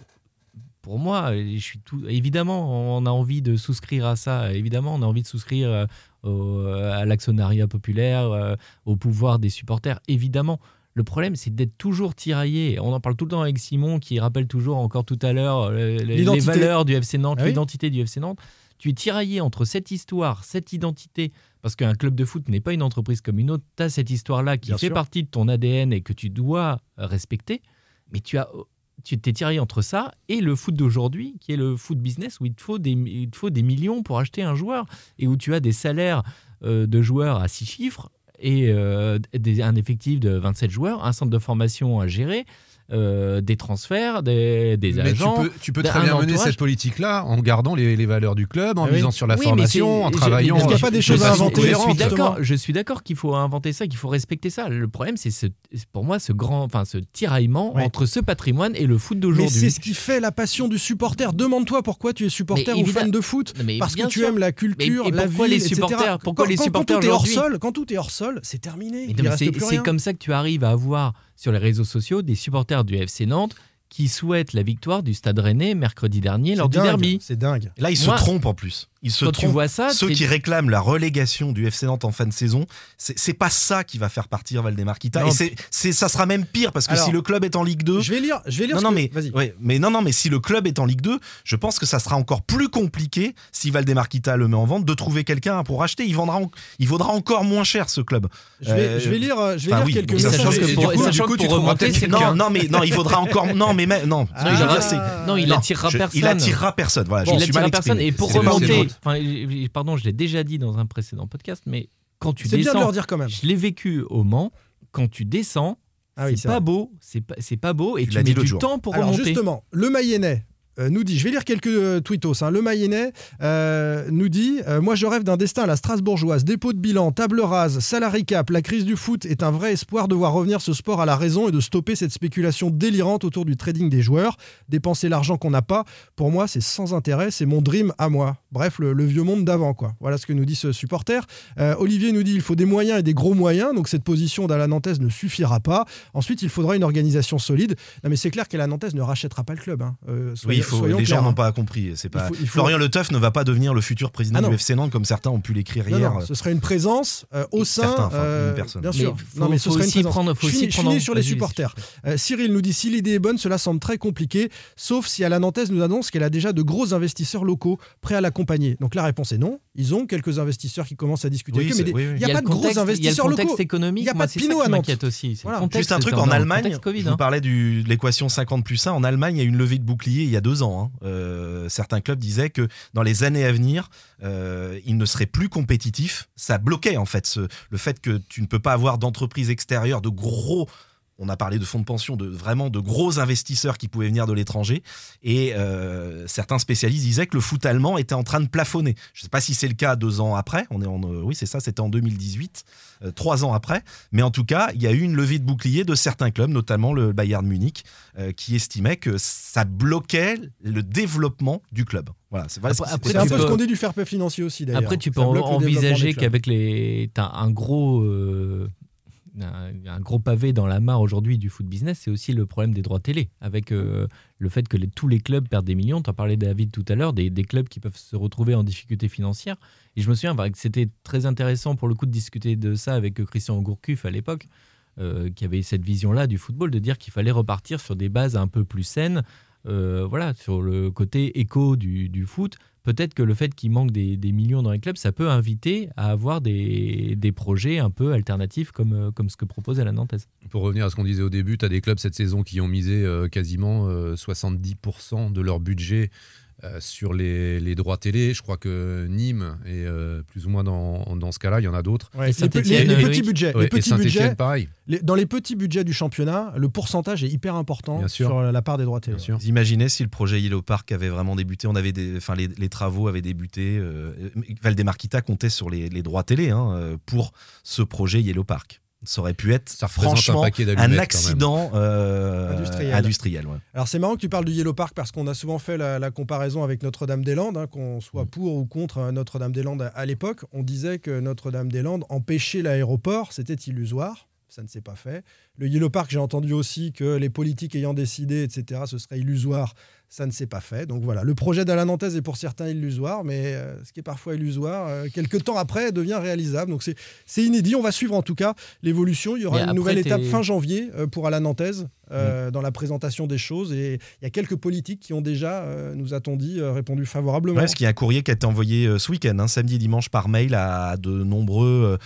pour moi, je suis tout, évidemment, on a envie de souscrire à ça. Évidemment, on a envie de souscrire euh, à l'actionnariat populaire, euh, au pouvoir des supporters. Évidemment. Le problème, c'est d'être toujours tiraillé. On en parle tout le temps avec Simon, qui rappelle toujours encore tout à l'heure euh, les, valeurs du FC Nantes, ah l'identité du FC Nantes Tu es tiraillé entre cette histoire, cette identité, parce qu'un club de foot n'est pas une entreprise comme une autre. Tu as cette histoire-là qui Bien fait sûr. partie de ton ADN et que tu dois respecter, mais tu as tu t'es tiraillé entre ça et le foot d'aujourd'hui, qui est le foot business, où il te, faut des, il te faut des millions pour acheter un joueur et où tu as des salaires euh, de joueurs à six chiffres et euh, des- un effectif de 27 joueurs, un centre de formation à gérer, euh, des transferts, des, des Mais tu agents. peux, tu peux très bien mener cette politique-là en gardant les, les valeurs du club, en Ah oui. misant sur la Oui, mais formation, en travaillant. mais est-ce qu'il y a pas des de choses à inventer je suis d'accord, justement. je suis d'accord qu'il faut inventer ça, qu'il faut respecter ça. Le problème, c'est ce, pour moi ce grand, enfin ce tiraillement Ouais. entre ce patrimoine et le foot Mais d'aujourd'hui. c'est ce qui fait la passion du supporter. Demande-toi pourquoi tu es supporter Mais ou fan de foot. Mais Parce que tu sûr. aimes la culture, Mais- et la pourquoi ville, les etc. supporters- pourquoi Quand- les supporters quand tout est hors sol, quand tout est hors sol, c'est terminé. Mais mais c'est comme ça que tu arrives à avoir sur les réseaux sociaux des supporters du FC Nantes qui souhaitent la victoire du Stade Rennais mercredi dernier lors du derby. C'est dingue. Là, ils Moi- se trompent en plus. Ils se Quand tu trompent. vois ça, Ceux qui réclament la relégation du FC Nantes en fin de saison, c'est pas ça qui va faire partir Valdemarquita. Non. Et c'est- ça sera même pire parce que Alors, si le club est en Ligue 2. Je vais lire, je vais lire non, non, que- mais, ouais, mais non, non, mais si le club est en Ligue 2, je pense que ça sera encore plus compliqué si Valdemarquita le met en vente de trouver quelqu'un pour acheter. Il vendra, en- il vaudra encore moins cher ce club. Je vais, Euh, je vais lire, je vais enfin, lire oui, quelques que Et pour- du coup, sachant que tu pour remonter, c'est non, non, mais non, il vaudra encore. Non, mais non. Ah, Non, il attirera personne. Il attirera personne. Voilà, je suis mal personne. Et pour remonter, enfin, pardon, je l'ai déjà dit dans un précédent podcast, mais quand tu C'est bien de descends, leur dire quand même. je l'ai vécu au Mans, quand tu descends, Ah oui, c'est pas vrai. beau, c'est pas, beau, et Tu tu, mets du jour. temps pour Alors remonter. justement, le Mayennais euh, nous dit, je vais lire quelques euh, tweetos. hein. Le Mayennais euh, nous dit, euh, moi je rêve d'un destin à la Strasbourgeoise, dépôt de bilan, table rase, salary cap. La crise du foot est un vrai espoir de voir revenir ce sport à la raison et de stopper cette spéculation délirante autour du trading des joueurs. Dépenser l'argent qu'on n'a pas, pour moi c'est sans intérêt, c'est mon dream à moi. Bref, le, vieux monde d'avant quoi. Voilà ce que nous dit ce supporter. Olivier nous dit, il faut des moyens et des gros moyens, donc cette position d'Alain Nantes ne suffira pas. Ensuite, il faudra une organisation solide. Mais c'est clair qu'Alain Nantes ne rachètera pas le club. hein. Faut, soyons les gens n'ont hein. pas compris. C'est pas Il faut- il faut- Florian Le Teuf ne va pas devenir le futur président Ah du FC Nantes comme certains ont pu l'écrire hier. non, ce serait une présence euh, au sein. Certains, enfin, euh, une personne. Bien sûr. faut- non, mais ce serait une aussi présence. prendre- faut je aussi finis, je prendre finis sur les supporters. Euh, Cyril nous dit si l'idée est bonne, cela semble très compliqué, sauf si Alain Nantes nous annonce qu'elle a déjà de gros investisseurs locaux prêts à l'accompagner. Donc la réponse est non. Ils ont quelques investisseurs qui commencent à discuter Oui, avec eux, mais oui. il n'y a, pas de gros investisseurs Il y a le contexte locaux. économique. Il y a moi, pas de Pinot à Nantes. aussi. Juste un truc, en Allemagne, hein. parlais du- de l'équation 50 plus 1. En Allemagne, il y a eu une levée de bouclier il y a deux ans. hein. Euh, certains clubs disaient que dans les années à venir, euh, ils ne seraient plus compétitifs. Ça bloquait en fait le fait que tu ne peux pas avoir d'entreprises extérieures, de gros. On a parlé de fonds de pension, de vraiment de gros investisseurs qui pouvaient venir de l'étranger. Et euh, certains spécialistes disaient que le foot allemand était en train de plafonner. Je ne sais pas si c'est le cas deux ans après. On est en, euh, oui, c'est ça, c'était en 2018, euh, trois ans après. Mais en tout cas, il y a eu une levée de bouclier de certains clubs, notamment le Bayern Munich, euh, qui estimait que ça bloquait le développement du club. Voilà, c'est Après- un peu ce qu'on dit du fair play financier aussi d'ailleurs. Après, tu peux envisager qu'avec les. T'as un gros. euh, un, gros pavé dans la mare aujourd'hui du foot business, c'est aussi le problème des droits télé. Avec euh, le fait que tous les clubs perdent des millions. Tu as parlé, David, tout à l'heure, des, clubs qui peuvent se retrouver en difficulté financière. Et je me souviens que c'était très intéressant pour le coup de discuter de ça avec euh, Christian Gourcuff à l'époque, euh, qui avait cette vision-là du football, de dire qu'il fallait repartir sur des bases un peu plus saines. Euh, voilà, sur le côté éco du, du foot, peut-être que le fait qu'il manque des, des millions dans les clubs, ça peut inviter à avoir des, des projets un peu alternatifs comme, euh, comme ce que propose la Nantes. Pour revenir à ce qu'on disait au début, tu as des clubs cette saison qui ont misé euh, quasiment euh, 70% de leur budget euh, sur les, les droits télé. Je crois que Nîmes est euh, plus ou moins dans, dans ce cas-là. Il y en a d'autres. Ouais, les, pe- Saint-Étienne, les- les Loïc. petits budgets, Ouais, les et petits Saint-Etienne, budgets, pareil. les- dans les petits budgets du championnat, le pourcentage est hyper important Bien sûr. sur la part des droits télé. Bien sûr. Vous imaginez si le projet Yellow Park avait vraiment débuté, on avait des, enfin les, les travaux avaient débuté. Euh, Valdemarquita comptait sur les, les droits télé hein, euh, pour ce projet Yellow Park. Ça aurait pu être Ça représente un franchement un accident euh, Industriel. industriel, ouais. Alors c'est marrant que tu parles du Yellow Park parce qu'on a souvent fait la, la comparaison avec Notre-Dame-des-Landes, hein, qu'on Mm. soit pour ou contre euh, Notre-Dame-des-Landes à, à l'époque. On disait que Notre-Dame-des-Landes empêchait l'aéroport, c'était illusoire. Ça ne s'est pas fait. Le Yellow Park, j'ai entendu aussi que les politiques ayant décidé, etc., ce serait illusoire. Ça ne s'est pas fait. Donc voilà, le projet d'Alain Nantes est pour certains illusoire, mais euh, ce qui est parfois illusoire, euh, quelques temps après, devient réalisable. Donc c'est inédit. On va suivre en tout cas l'évolution. Il y aura Mais une nouvelle étape fin janvier euh, pour Alain Nantes. Euh, dans la présentation des choses. Et il y a quelques politiques qui ont déjà, euh, nous a-t-on dit, euh, répondu favorablement. Ouais, parce qu'il y a un courrier qui a été envoyé ce week-end, hein, samedi et dimanche, par mail à de nombreux,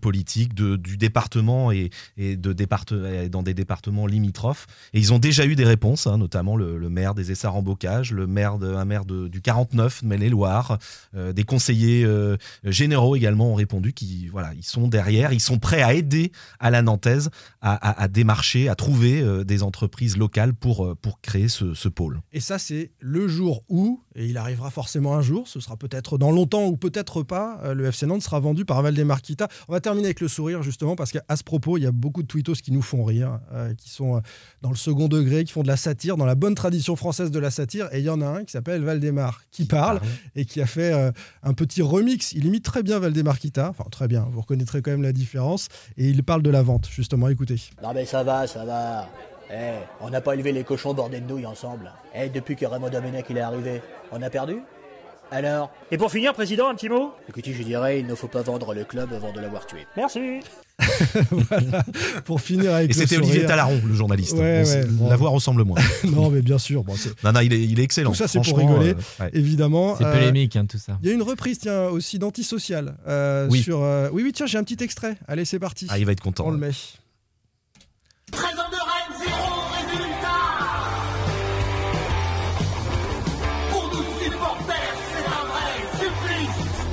politiques du département et, de départe- dans des départements limitrophes. Et ils ont déjà eu des réponses, hein, notamment le, maire des Essarts en Bocage, le maire de, un maire du 49, de Maine-et-Loire, des conseillers généraux également ont répondu qui voilà, ils sont derrière, ils sont prêts à aider à la Nantaise à démarcher, à trouver euh, des entreprises locales pour, euh, pour créer ce, ce pôle. Et ça, c'est le jour où, et il arrivera forcément un jour, ce sera peut-être dans longtemps ou peut-être pas, euh, le FC Nantes sera vendu par Valdemar Kita. On va terminer avec le sourire, justement, parce qu'à ce propos, il y a beaucoup de tweetos qui nous font rire, euh, qui sont euh, dans le second degré, qui font de la satire, dans la bonne tradition française de la satire. Et il y en a un qui s'appelle Valdemar, qui parle et qui a fait euh, un petit remix. Il imite très bien Valdemar Kita, enfin très bien, vous reconnaîtrez quand même la différence. Et il parle de la vente, justement, écoutez. Non mais ça va, ça va. Eh, on n'a pas élevé les cochons bordés de nouilles ensemble. Eh, depuis que Raymond Domenech il est arrivé, on a perdu? Alors? Et pour finir, président, un petit mot? Écoutez, je dirais, il ne faut pas vendre le club avant de l'avoir tué. Merci. voilà, pour finir avec Et c'était Olivier. Talaron, le journaliste. Ouais, Bon, ouais, bon. La voix ressemble moins. non, mais bien sûr. Bon, Non, non, il est, il est excellent. Tout ça, c'est pour rigoler, euh, ouais. évidemment. C'est Euh, polémique, hein, tout ça. Il y a une reprise, tiens, aussi d'Antisocial. euh, Oui. sur, euh, oui, oui, tiens, j'ai un petit extrait. Allez, c'est parti. Ah, il va être content. On le met. Présent de Rennes, zéro résultat Pour nous supporters, c'est un vrai supplice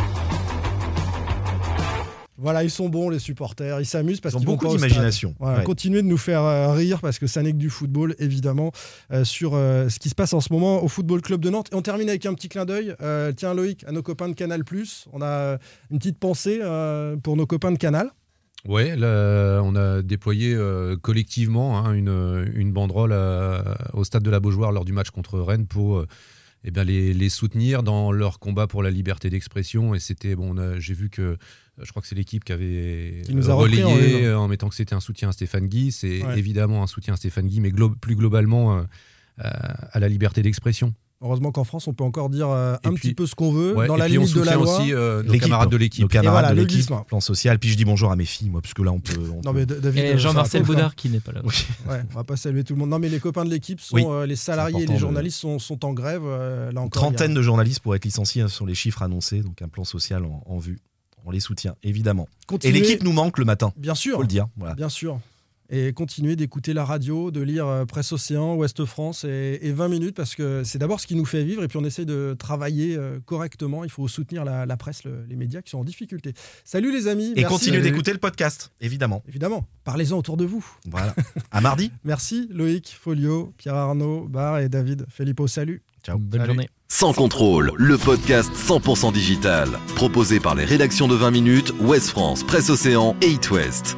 Voilà, ils sont bons, les supporters. Ils s'amusent parce Ils ont qu'ils vont beaucoup d'imagination. Voilà, Ouais. Continuez de nous faire euh, rire parce que ça n'est que du football, évidemment, euh, sur euh, ce qui se passe en ce moment au Football Club de Nantes. Et on termine avec un petit clin d'œil. Tiens, Loïc, à nos copains de Canal. On a une petite pensée pour nos copains de Canal. Là, on a déployé euh, collectivement hein, une, une banderole à- au stade de la Beaujoire lors du match contre Rennes pour euh, eh bien, les, les soutenir dans leur combat pour la liberté d'expression. Et c'était bon, j'ai vu que euh, je crois que c'est l'équipe qui avait Qui nous a euh, repris en relayé euh, en, mettant que c'était un soutien à Stéphane Guy. C'est Ouais. évidemment un soutien à Stéphane Guy, mais glo- plus globalement euh, à la liberté d'expression. Heureusement qu'en France, on peut encore dire euh, un puis- petit peu ce qu'on veut, Ouais, dans la limite de la loi. aussi euh, nos camarades de l'équipe. Nos camarades voilà, de le l'équipe, plan social. Puis je dis bonjour à mes filles, moi, parce que là, on peut. on Non, peut- mais David, Et euh, Jean-Marcel Boudard qui n'est pas là. Oui. Ouais, on va pas saluer tout le monde. Non, mais les copains de l'équipe sont Oui. euh, les salariés et les de- journalistes sont, sont en grève. euh, là Une trentaine a- de journalistes pour être licenciés hein, sur les chiffres annoncés, donc un plan social en, en vue. On les soutient, évidemment. Continuez- Et l'équipe nous manque le matin. Bien sûr. Faut le dire. Voilà. Bien sûr. Et continuer d'écouter la radio, de lire euh, Presse Océan, Ouest France et, et 20 minutes parce que c'est d'abord ce qui nous fait vivre et puis on essaie de travailler euh, correctement. Il faut soutenir la, la presse, le- les médias qui sont en difficulté. Salut les amis. Et merci. continuez d'écouter le podcast, évidemment. Évidemment. Parlez-en autour de vous. Voilà. À mardi. Merci Loïc, Folio, Pierre Arnaud, Bar et David. Filippo, salut. Ciao. Bonne Salut. journée. Sans contrôle, le podcast 100% digital. Proposé par les rédactions de 20 minutes, Ouest France, Presse Océan et It West.